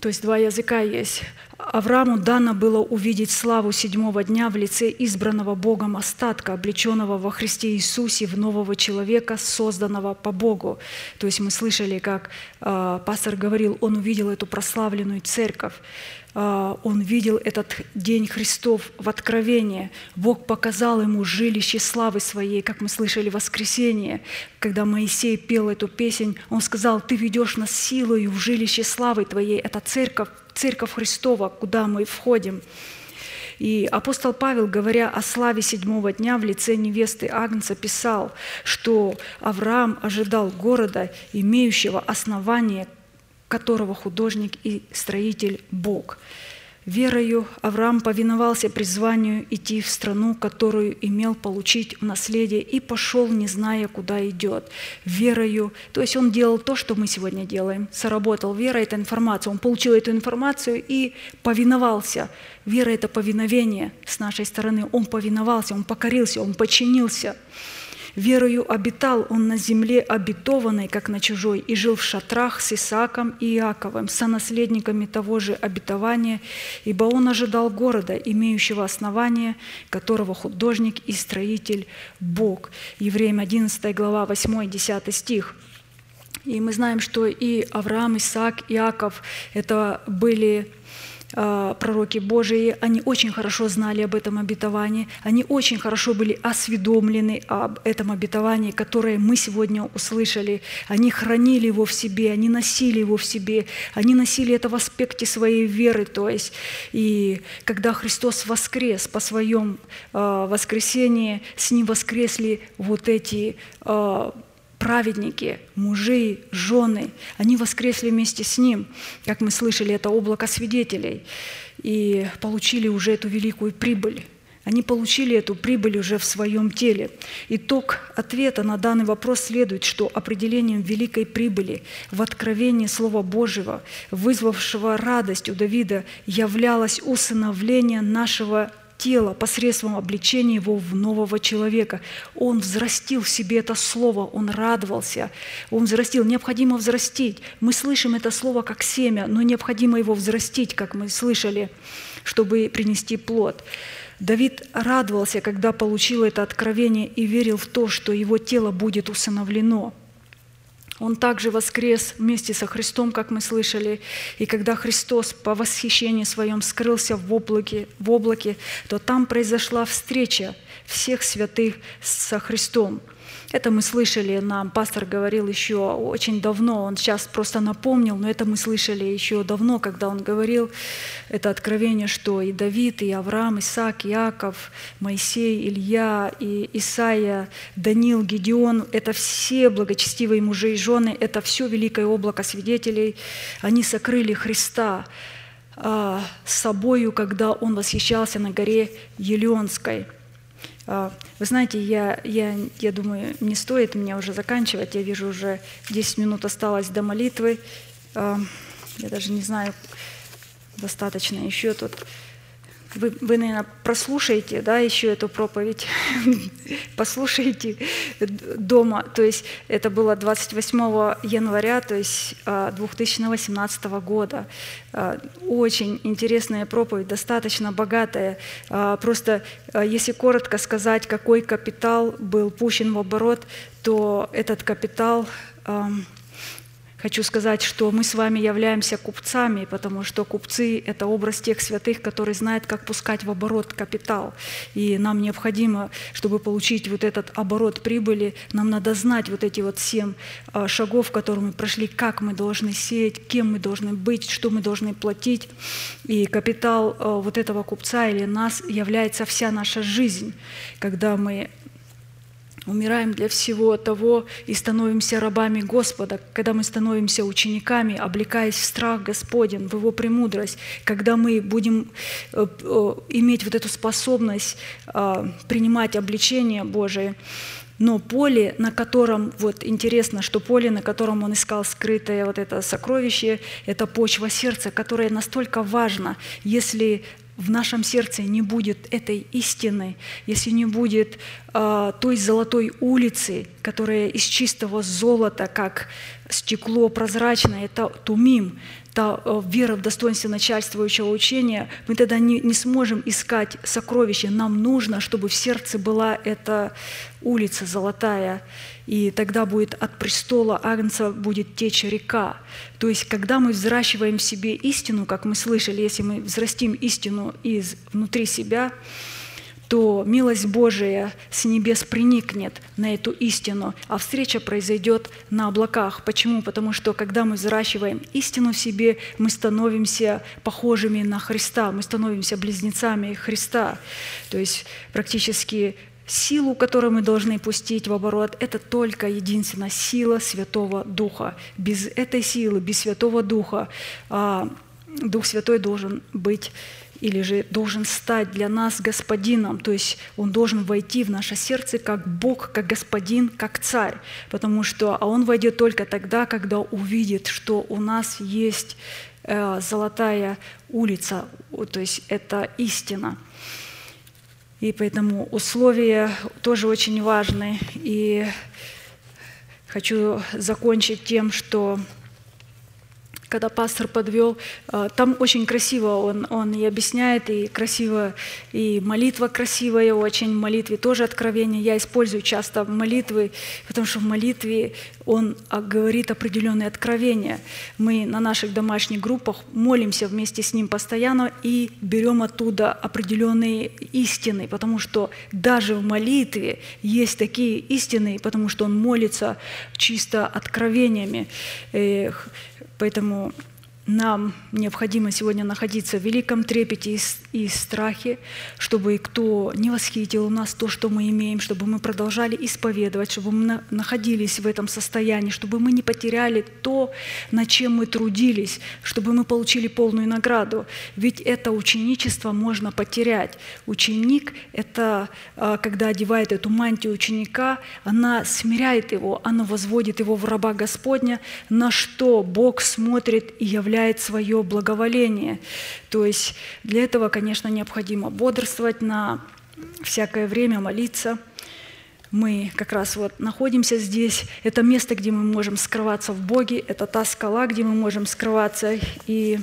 То есть два языка есть. Аврааму дано было увидеть славу седьмого дня в лице избранного Богом остатка, облеченного во Христе Иисусе в нового человека, созданного по Богу. То есть мы слышали, как э, пастор говорил, он увидел эту прославленную церковь. А, он видел этот день Христов в Откровении. Бог показал ему жилище славы своей, как мы слышали в воскресенье. Когда Моисей пел эту песнь, он сказал, «Ты ведешь нас силою в жилище славы Твоей». Это церковь, церковь Христова, куда мы входим. И апостол Павел, говоря о славе седьмого дня в лице невесты Агнца, писал, что Авраам ожидал города, имеющего основание, которого художник и строитель Бог. Верою Авраам повиновался призванию идти в страну, которую имел получить в наследие, и пошел, не зная, куда идет. Верою, то есть он делал то, что мы сегодня делаем. Соработал. Вера – это информация. Он получил эту информацию и повиновался. Вера – это повиновение с нашей стороны. Он повиновался, он покорился, он подчинился – Верою обитал он на земле обетованной, как на чужой, и жил в шатрах с Исааком и Иаковым, сонаследниками того же обетования, ибо он ожидал города, имеющего основание, которого художник и строитель Бог. Евреям 11 глава 8-10 стих. И мы знаем, что и Авраам, Исаак, Иаков – это были пророки Божии, они очень хорошо знали об этом обетовании, они очень хорошо были осведомлены об этом обетовании, которое мы сегодня услышали. Они хранили его в себе, они носили его в себе, они носили это в аспекте своей веры. То есть, и когда Христос воскрес по своем а, воскресении, с Ним воскресли вот эти а, праведники, мужи, жены, они воскресли вместе с Ним, как мы слышали, это облако свидетелей, и получили уже эту великую прибыль. Они получили эту прибыль уже в своем теле. Итог ответа на данный вопрос следует, что определением великой прибыли в откровении Слова Божьего, вызвавшего радость у Давида, являлось усыновление нашего тело посредством обличения его в нового человека. Он взрастил в себе это слово, он радовался, он взрастил. Необходимо взрастить. Мы слышим это слово как семя, но необходимо его взрастить, как мы слышали, чтобы принести плод. Давид радовался, когда получил это откровение и верил в то, что его тело будет усыновлено – он также воскрес вместе со Христом, как мы слышали. И когда Христос по восхищению своем скрылся в облаке, в облаке то там произошла встреча всех святых со Христом – это мы слышали, нам пастор говорил еще очень давно, он сейчас просто напомнил, но это мы слышали еще давно, когда он говорил это откровение, что и Давид, и Авраам, Исаак, Иаков, Моисей, Илья, и Исаия, Данил, Гедеон, это все благочестивые мужи и жены, это все великое облако свидетелей, они сокрыли Христа а, собою, когда он восхищался на горе Елеонской – вы знаете, я, я, я думаю, не стоит мне уже заканчивать. Я вижу, уже 10 минут осталось до молитвы. А, я даже не знаю, достаточно еще тут вы, вы, наверное, прослушаете да, еще эту проповедь, послушаете дома. То есть это было 28 января то есть 2018 а, года. А, очень интересная проповедь, достаточно богатая. А, просто если коротко сказать, какой капитал был пущен в оборот, то этот капитал Хочу сказать, что мы с вами являемся купцами, потому что купцы – это образ тех святых, которые знают, как пускать в оборот капитал. И нам необходимо, чтобы получить вот этот оборот прибыли, нам надо знать вот эти вот семь а, шагов, которые мы прошли, как мы должны сеять, кем мы должны быть, что мы должны платить. И капитал а, вот этого купца или нас является вся наша жизнь, когда мы умираем для всего того и становимся рабами Господа, когда мы становимся учениками, облекаясь в страх Господен, в Его премудрость, когда мы будем э, э, иметь вот эту способность э, принимать обличение Божие, но поле, на котором, вот интересно, что поле, на котором он искал скрытое вот это сокровище, это почва сердца, которая настолько важна, если в нашем сердце не будет этой истины, если не будет э, той золотой улицы, которая из чистого золота, как стекло прозрачное, это тумим, та э, вера в достоинстве начальствующего учения, мы тогда не, не сможем искать сокровища. Нам нужно, чтобы в сердце была эта улица золотая, и тогда будет от престола Агнца будет течь река. То есть, когда мы взращиваем в себе истину, как мы слышали, если мы взрастим истину из внутри себя, то милость Божия с небес приникнет на эту истину, а встреча произойдет на облаках. Почему? Потому что когда мы взращиваем истину в себе, мы становимся похожими на Христа, мы становимся близнецами Христа. То есть практически силу, которую мы должны пустить в оборот, это только единственная сила Святого Духа. Без этой силы, без Святого Духа, а, Дух Святой должен быть или же должен стать для нас господином, то есть он должен войти в наше сердце как Бог, как господин, как царь, потому что а он войдет только тогда, когда увидит, что у нас есть э, золотая улица, то есть это истина. И поэтому условия тоже очень важны. И хочу закончить тем, что когда пастор подвел, э, там очень красиво он, он и объясняет, и красиво, и молитва красивая очень, в молитве тоже откровение. Я использую часто молитвы, потому что в молитве он а, говорит определенные откровения. Мы на наших домашних группах молимся вместе с ним постоянно и берем оттуда определенные истины, потому что даже в молитве есть такие истины, потому что он молится чисто откровениями. Поэтому нам необходимо сегодня находиться в великом трепете и, и страхе, чтобы кто не восхитил у нас то, что мы имеем, чтобы мы продолжали исповедовать, чтобы мы находились в этом состоянии, чтобы мы не потеряли то, над чем мы трудились, чтобы мы получили полную награду. Ведь это ученичество можно потерять. Ученик — это а, когда одевает эту мантию ученика, она смиряет его, она возводит его в раба Господня, на что Бог смотрит и проявляет свое благоволение. То есть для этого, конечно, необходимо бодрствовать на всякое время, молиться. Мы как раз вот находимся здесь. Это место, где мы можем скрываться в Боге. Это та скала, где мы можем скрываться и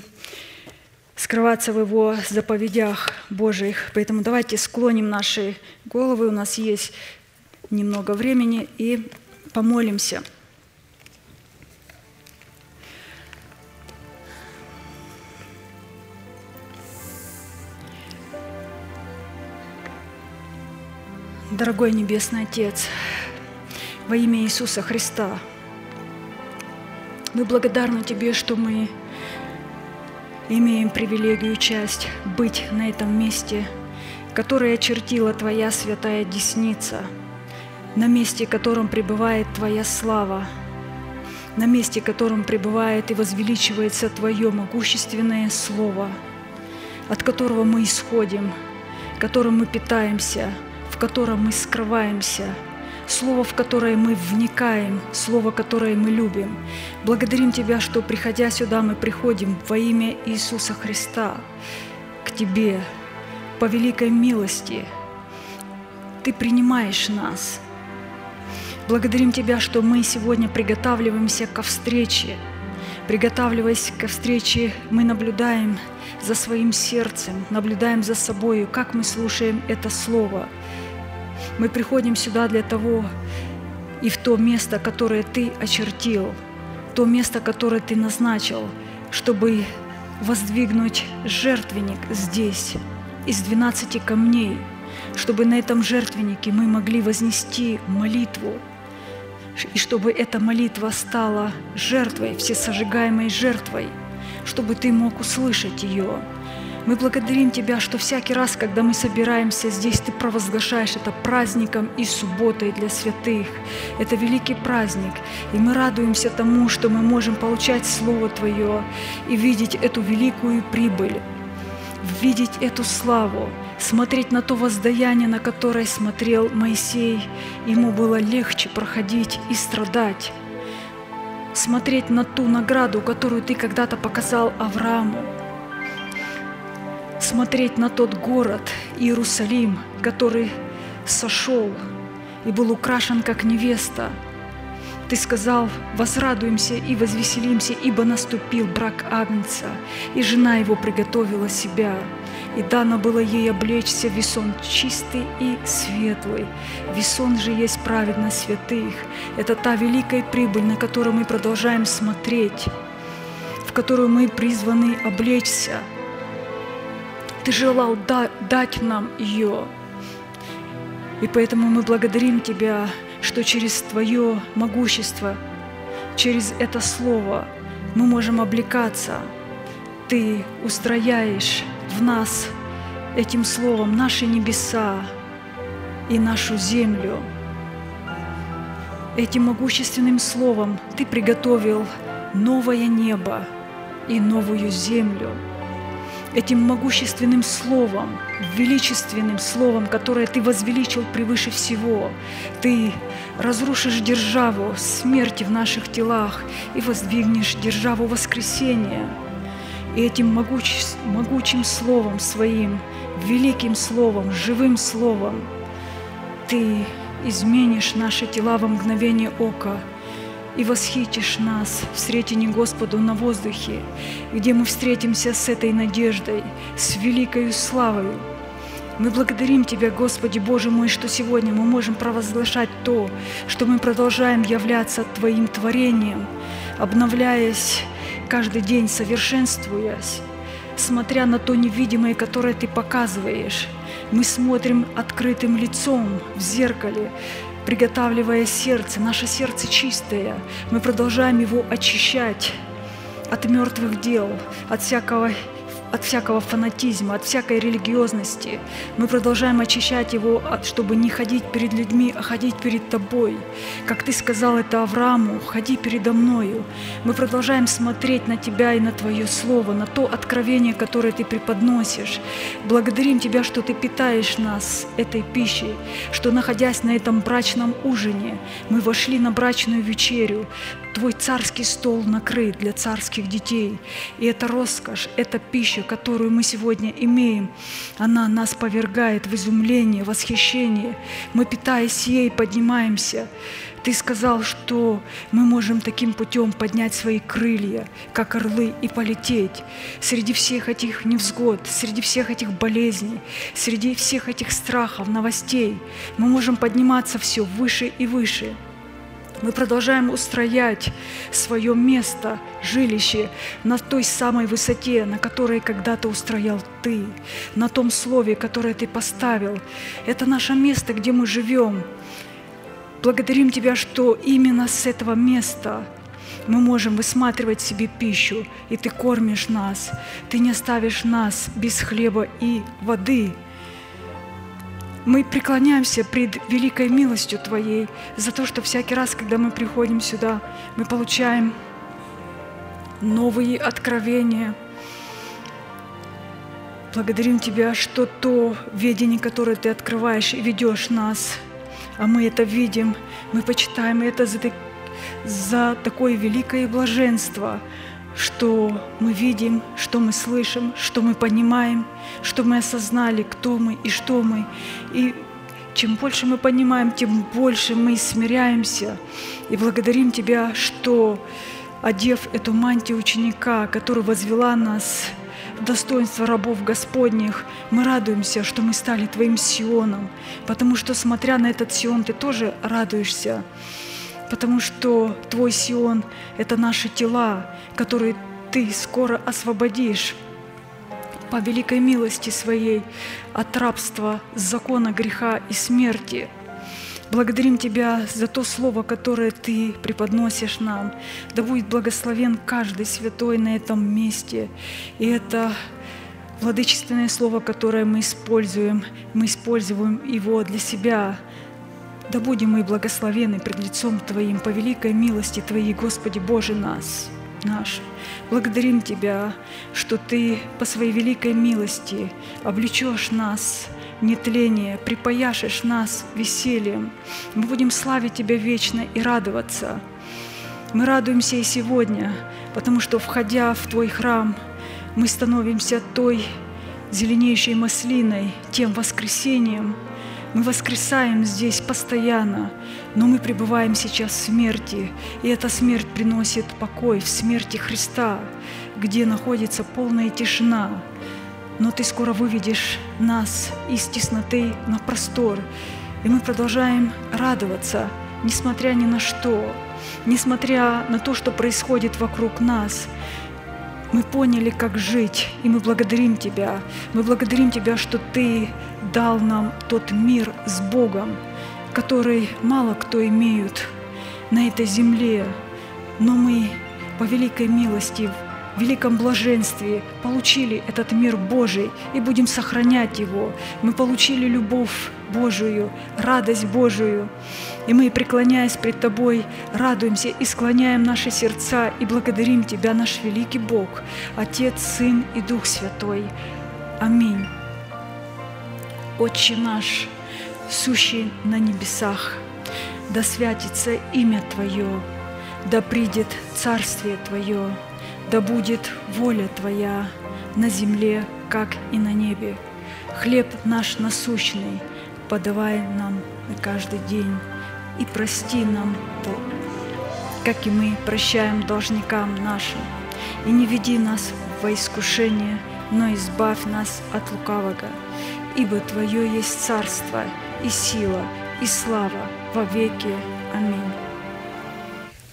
скрываться в Его заповедях Божьих. Поэтому давайте склоним наши головы. У нас есть немного времени и помолимся – Дорогой Небесный Отец, во имя Иисуса Христа, мы благодарны Тебе, что мы имеем привилегию часть быть на этом месте, которое очертила Твоя святая десница, на месте, в котором пребывает Твоя слава, на месте, в котором пребывает и возвеличивается Твое могущественное Слово, от которого мы исходим, которым мы питаемся – в котором мы скрываемся, Слово, в которое мы вникаем, Слово, которое мы любим. Благодарим Тебя, что, приходя сюда, мы приходим во имя Иисуса Христа к Тебе по великой милости. Ты принимаешь нас. Благодарим Тебя, что мы сегодня приготавливаемся ко встрече. Приготавливаясь ко встрече, мы наблюдаем за своим сердцем, наблюдаем за собою, как мы слушаем это Слово – мы приходим сюда для того, и в то место, которое Ты очертил, то место, которое Ты назначил, чтобы воздвигнуть жертвенник здесь, из двенадцати камней, чтобы на этом жертвеннике мы могли вознести молитву, и чтобы эта молитва стала жертвой, всесожигаемой жертвой, чтобы Ты мог услышать ее, Мы благодарим Тебя, что всякий раз, когда мы собираемся здесь, Ты провозглашаешь это праздником и субботой для святых. Это великий праздник, и мы радуемся тому, что мы можем получать Слово Твое и видеть эту великую прибыль, видеть эту славу, смотреть на то воздаяние, на которое смотрел Моисей. Ему было легче проходить и страдать. Смотреть на ту награду, которую ты когда-то показал Аврааму. Смотреть на тот город Иерусалим, который сошел и был украшен как невеста. Ты сказал, возрадуемся и возвеселимся, ибо наступил брак Агнца, и жена его приготовила себя – и дано было ей облечься весон чистый и светлый. Весон же есть праведность святых. Это та великая прибыль, на которую мы продолжаем смотреть, в которую мы призваны облечься. Ты желал да, дать нам ее. И поэтому мы благодарим Тебя, что через Твое могущество, через это Слово мы можем облекаться. Ты устрояешь в нас этим словом наши небеса и нашу землю. Этим могущественным словом Ты приготовил новое небо и новую землю. Этим могущественным словом, величественным словом, которое Ты возвеличил превыше всего, Ты разрушишь державу смерти в наших телах и воздвигнешь державу воскресения – и этим могуч, могучим словом своим, великим словом, живым словом, Ты изменишь наши тела во мгновение ока и восхитишь нас в сретении Господу на воздухе, где мы встретимся с этой надеждой, с великою славою. Мы благодарим Тебя, Господи Боже мой, что сегодня мы можем провозглашать то, что мы продолжаем являться Твоим творением, обновляясь каждый день совершенствуясь, смотря на то невидимое, которое ты показываешь. Мы смотрим открытым лицом в зеркале, приготавливая сердце. Наше сердце чистое. Мы продолжаем его очищать от мертвых дел, от всякого от всякого фанатизма, от всякой религиозности. Мы продолжаем очищать его, чтобы не ходить перед людьми, а ходить перед тобой. Как ты сказал это Аврааму, ходи передо мною. Мы продолжаем смотреть на тебя и на твое слово, на то откровение, которое ты преподносишь. Благодарим тебя, что ты питаешь нас этой пищей, что, находясь на этом брачном ужине, мы вошли на брачную вечерю, Твой царский стол накрыт для царских детей. И эта роскошь, эта пища, которую мы сегодня имеем, она нас повергает в изумление, восхищение. Мы, питаясь ей, поднимаемся. Ты сказал, что мы можем таким путем поднять свои крылья, как орлы, и полететь среди всех этих невзгод, среди всех этих болезней, среди всех этих страхов, новостей. Мы можем подниматься все выше и выше. Мы продолжаем устроять свое место, жилище на той самой высоте, на которой когда-то устроял Ты, на том слове, которое Ты поставил. Это наше место, где мы живем. Благодарим Тебя, что именно с этого места мы можем высматривать себе пищу, и Ты кормишь нас. Ты не оставишь нас без хлеба и воды – мы преклоняемся пред великой милостью Твоей за то, что всякий раз, когда мы приходим сюда, мы получаем новые откровения. Благодарим Тебя, что то видение, которое Ты открываешь и ведешь нас, а мы это видим, мы почитаем это за, за такое великое блаженство – что мы видим, что мы слышим, что мы понимаем, что мы осознали, кто мы и что мы. И чем больше мы понимаем, тем больше мы смиряемся и благодарим Тебя, что, одев эту мантию ученика, который возвела нас в достоинство рабов Господних, мы радуемся, что мы стали Твоим Сионом, потому что, смотря на этот Сион, Ты тоже радуешься потому что Твой Сион – это наши тела, которые Ты скоро освободишь по великой милости Своей от рабства, закона греха и смерти. Благодарим Тебя за то Слово, которое Ты преподносишь нам. Да будет благословен каждый святой на этом месте. И это Владычественное слово, которое мы используем, мы используем его для себя. Да будем мы благословены пред лицом Твоим по великой милости Твоей, Господи Боже нас, наш. Благодарим Тебя, что Ты по своей великой милости облечешь нас нетление, припаяшешь нас весельем. Мы будем славить Тебя вечно и радоваться. Мы радуемся и сегодня, потому что, входя в Твой храм, мы становимся той зеленейшей маслиной, тем воскресением. Мы воскресаем здесь постоянно, но мы пребываем сейчас в смерти, и эта смерть приносит покой в смерти Христа, где находится полная тишина. Но Ты скоро выведешь нас из тесноты на простор, и мы продолжаем радоваться, несмотря ни на что, несмотря на то, что происходит вокруг нас – мы поняли, как жить, и мы благодарим Тебя. Мы благодарим Тебя, что Ты дал нам тот мир с Богом, который мало кто имеют на этой земле, но мы по великой милости в великом блаженстве получили этот мир Божий и будем сохранять его. Мы получили любовь Божию, радость Божию. И мы, преклоняясь пред Тобой, радуемся и склоняем наши сердца и благодарим Тебя, наш великий Бог, Отец, Сын и Дух Святой. Аминь. Отче наш, сущий на небесах, да святится имя Твое, да придет Царствие Твое, да будет воля Твоя на земле, как и на небе. Хлеб наш насущный подавай нам на каждый день и прости нам, как и мы прощаем должникам нашим. И не веди нас во искушение, но избавь нас от лукавого, ибо Твое есть царство и сила и слава во веки. Аминь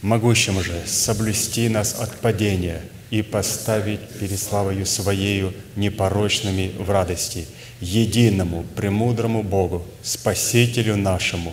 могущим же соблюсти нас от падения и поставить перед славою Своею непорочными в радости, единому, премудрому Богу, Спасителю нашему,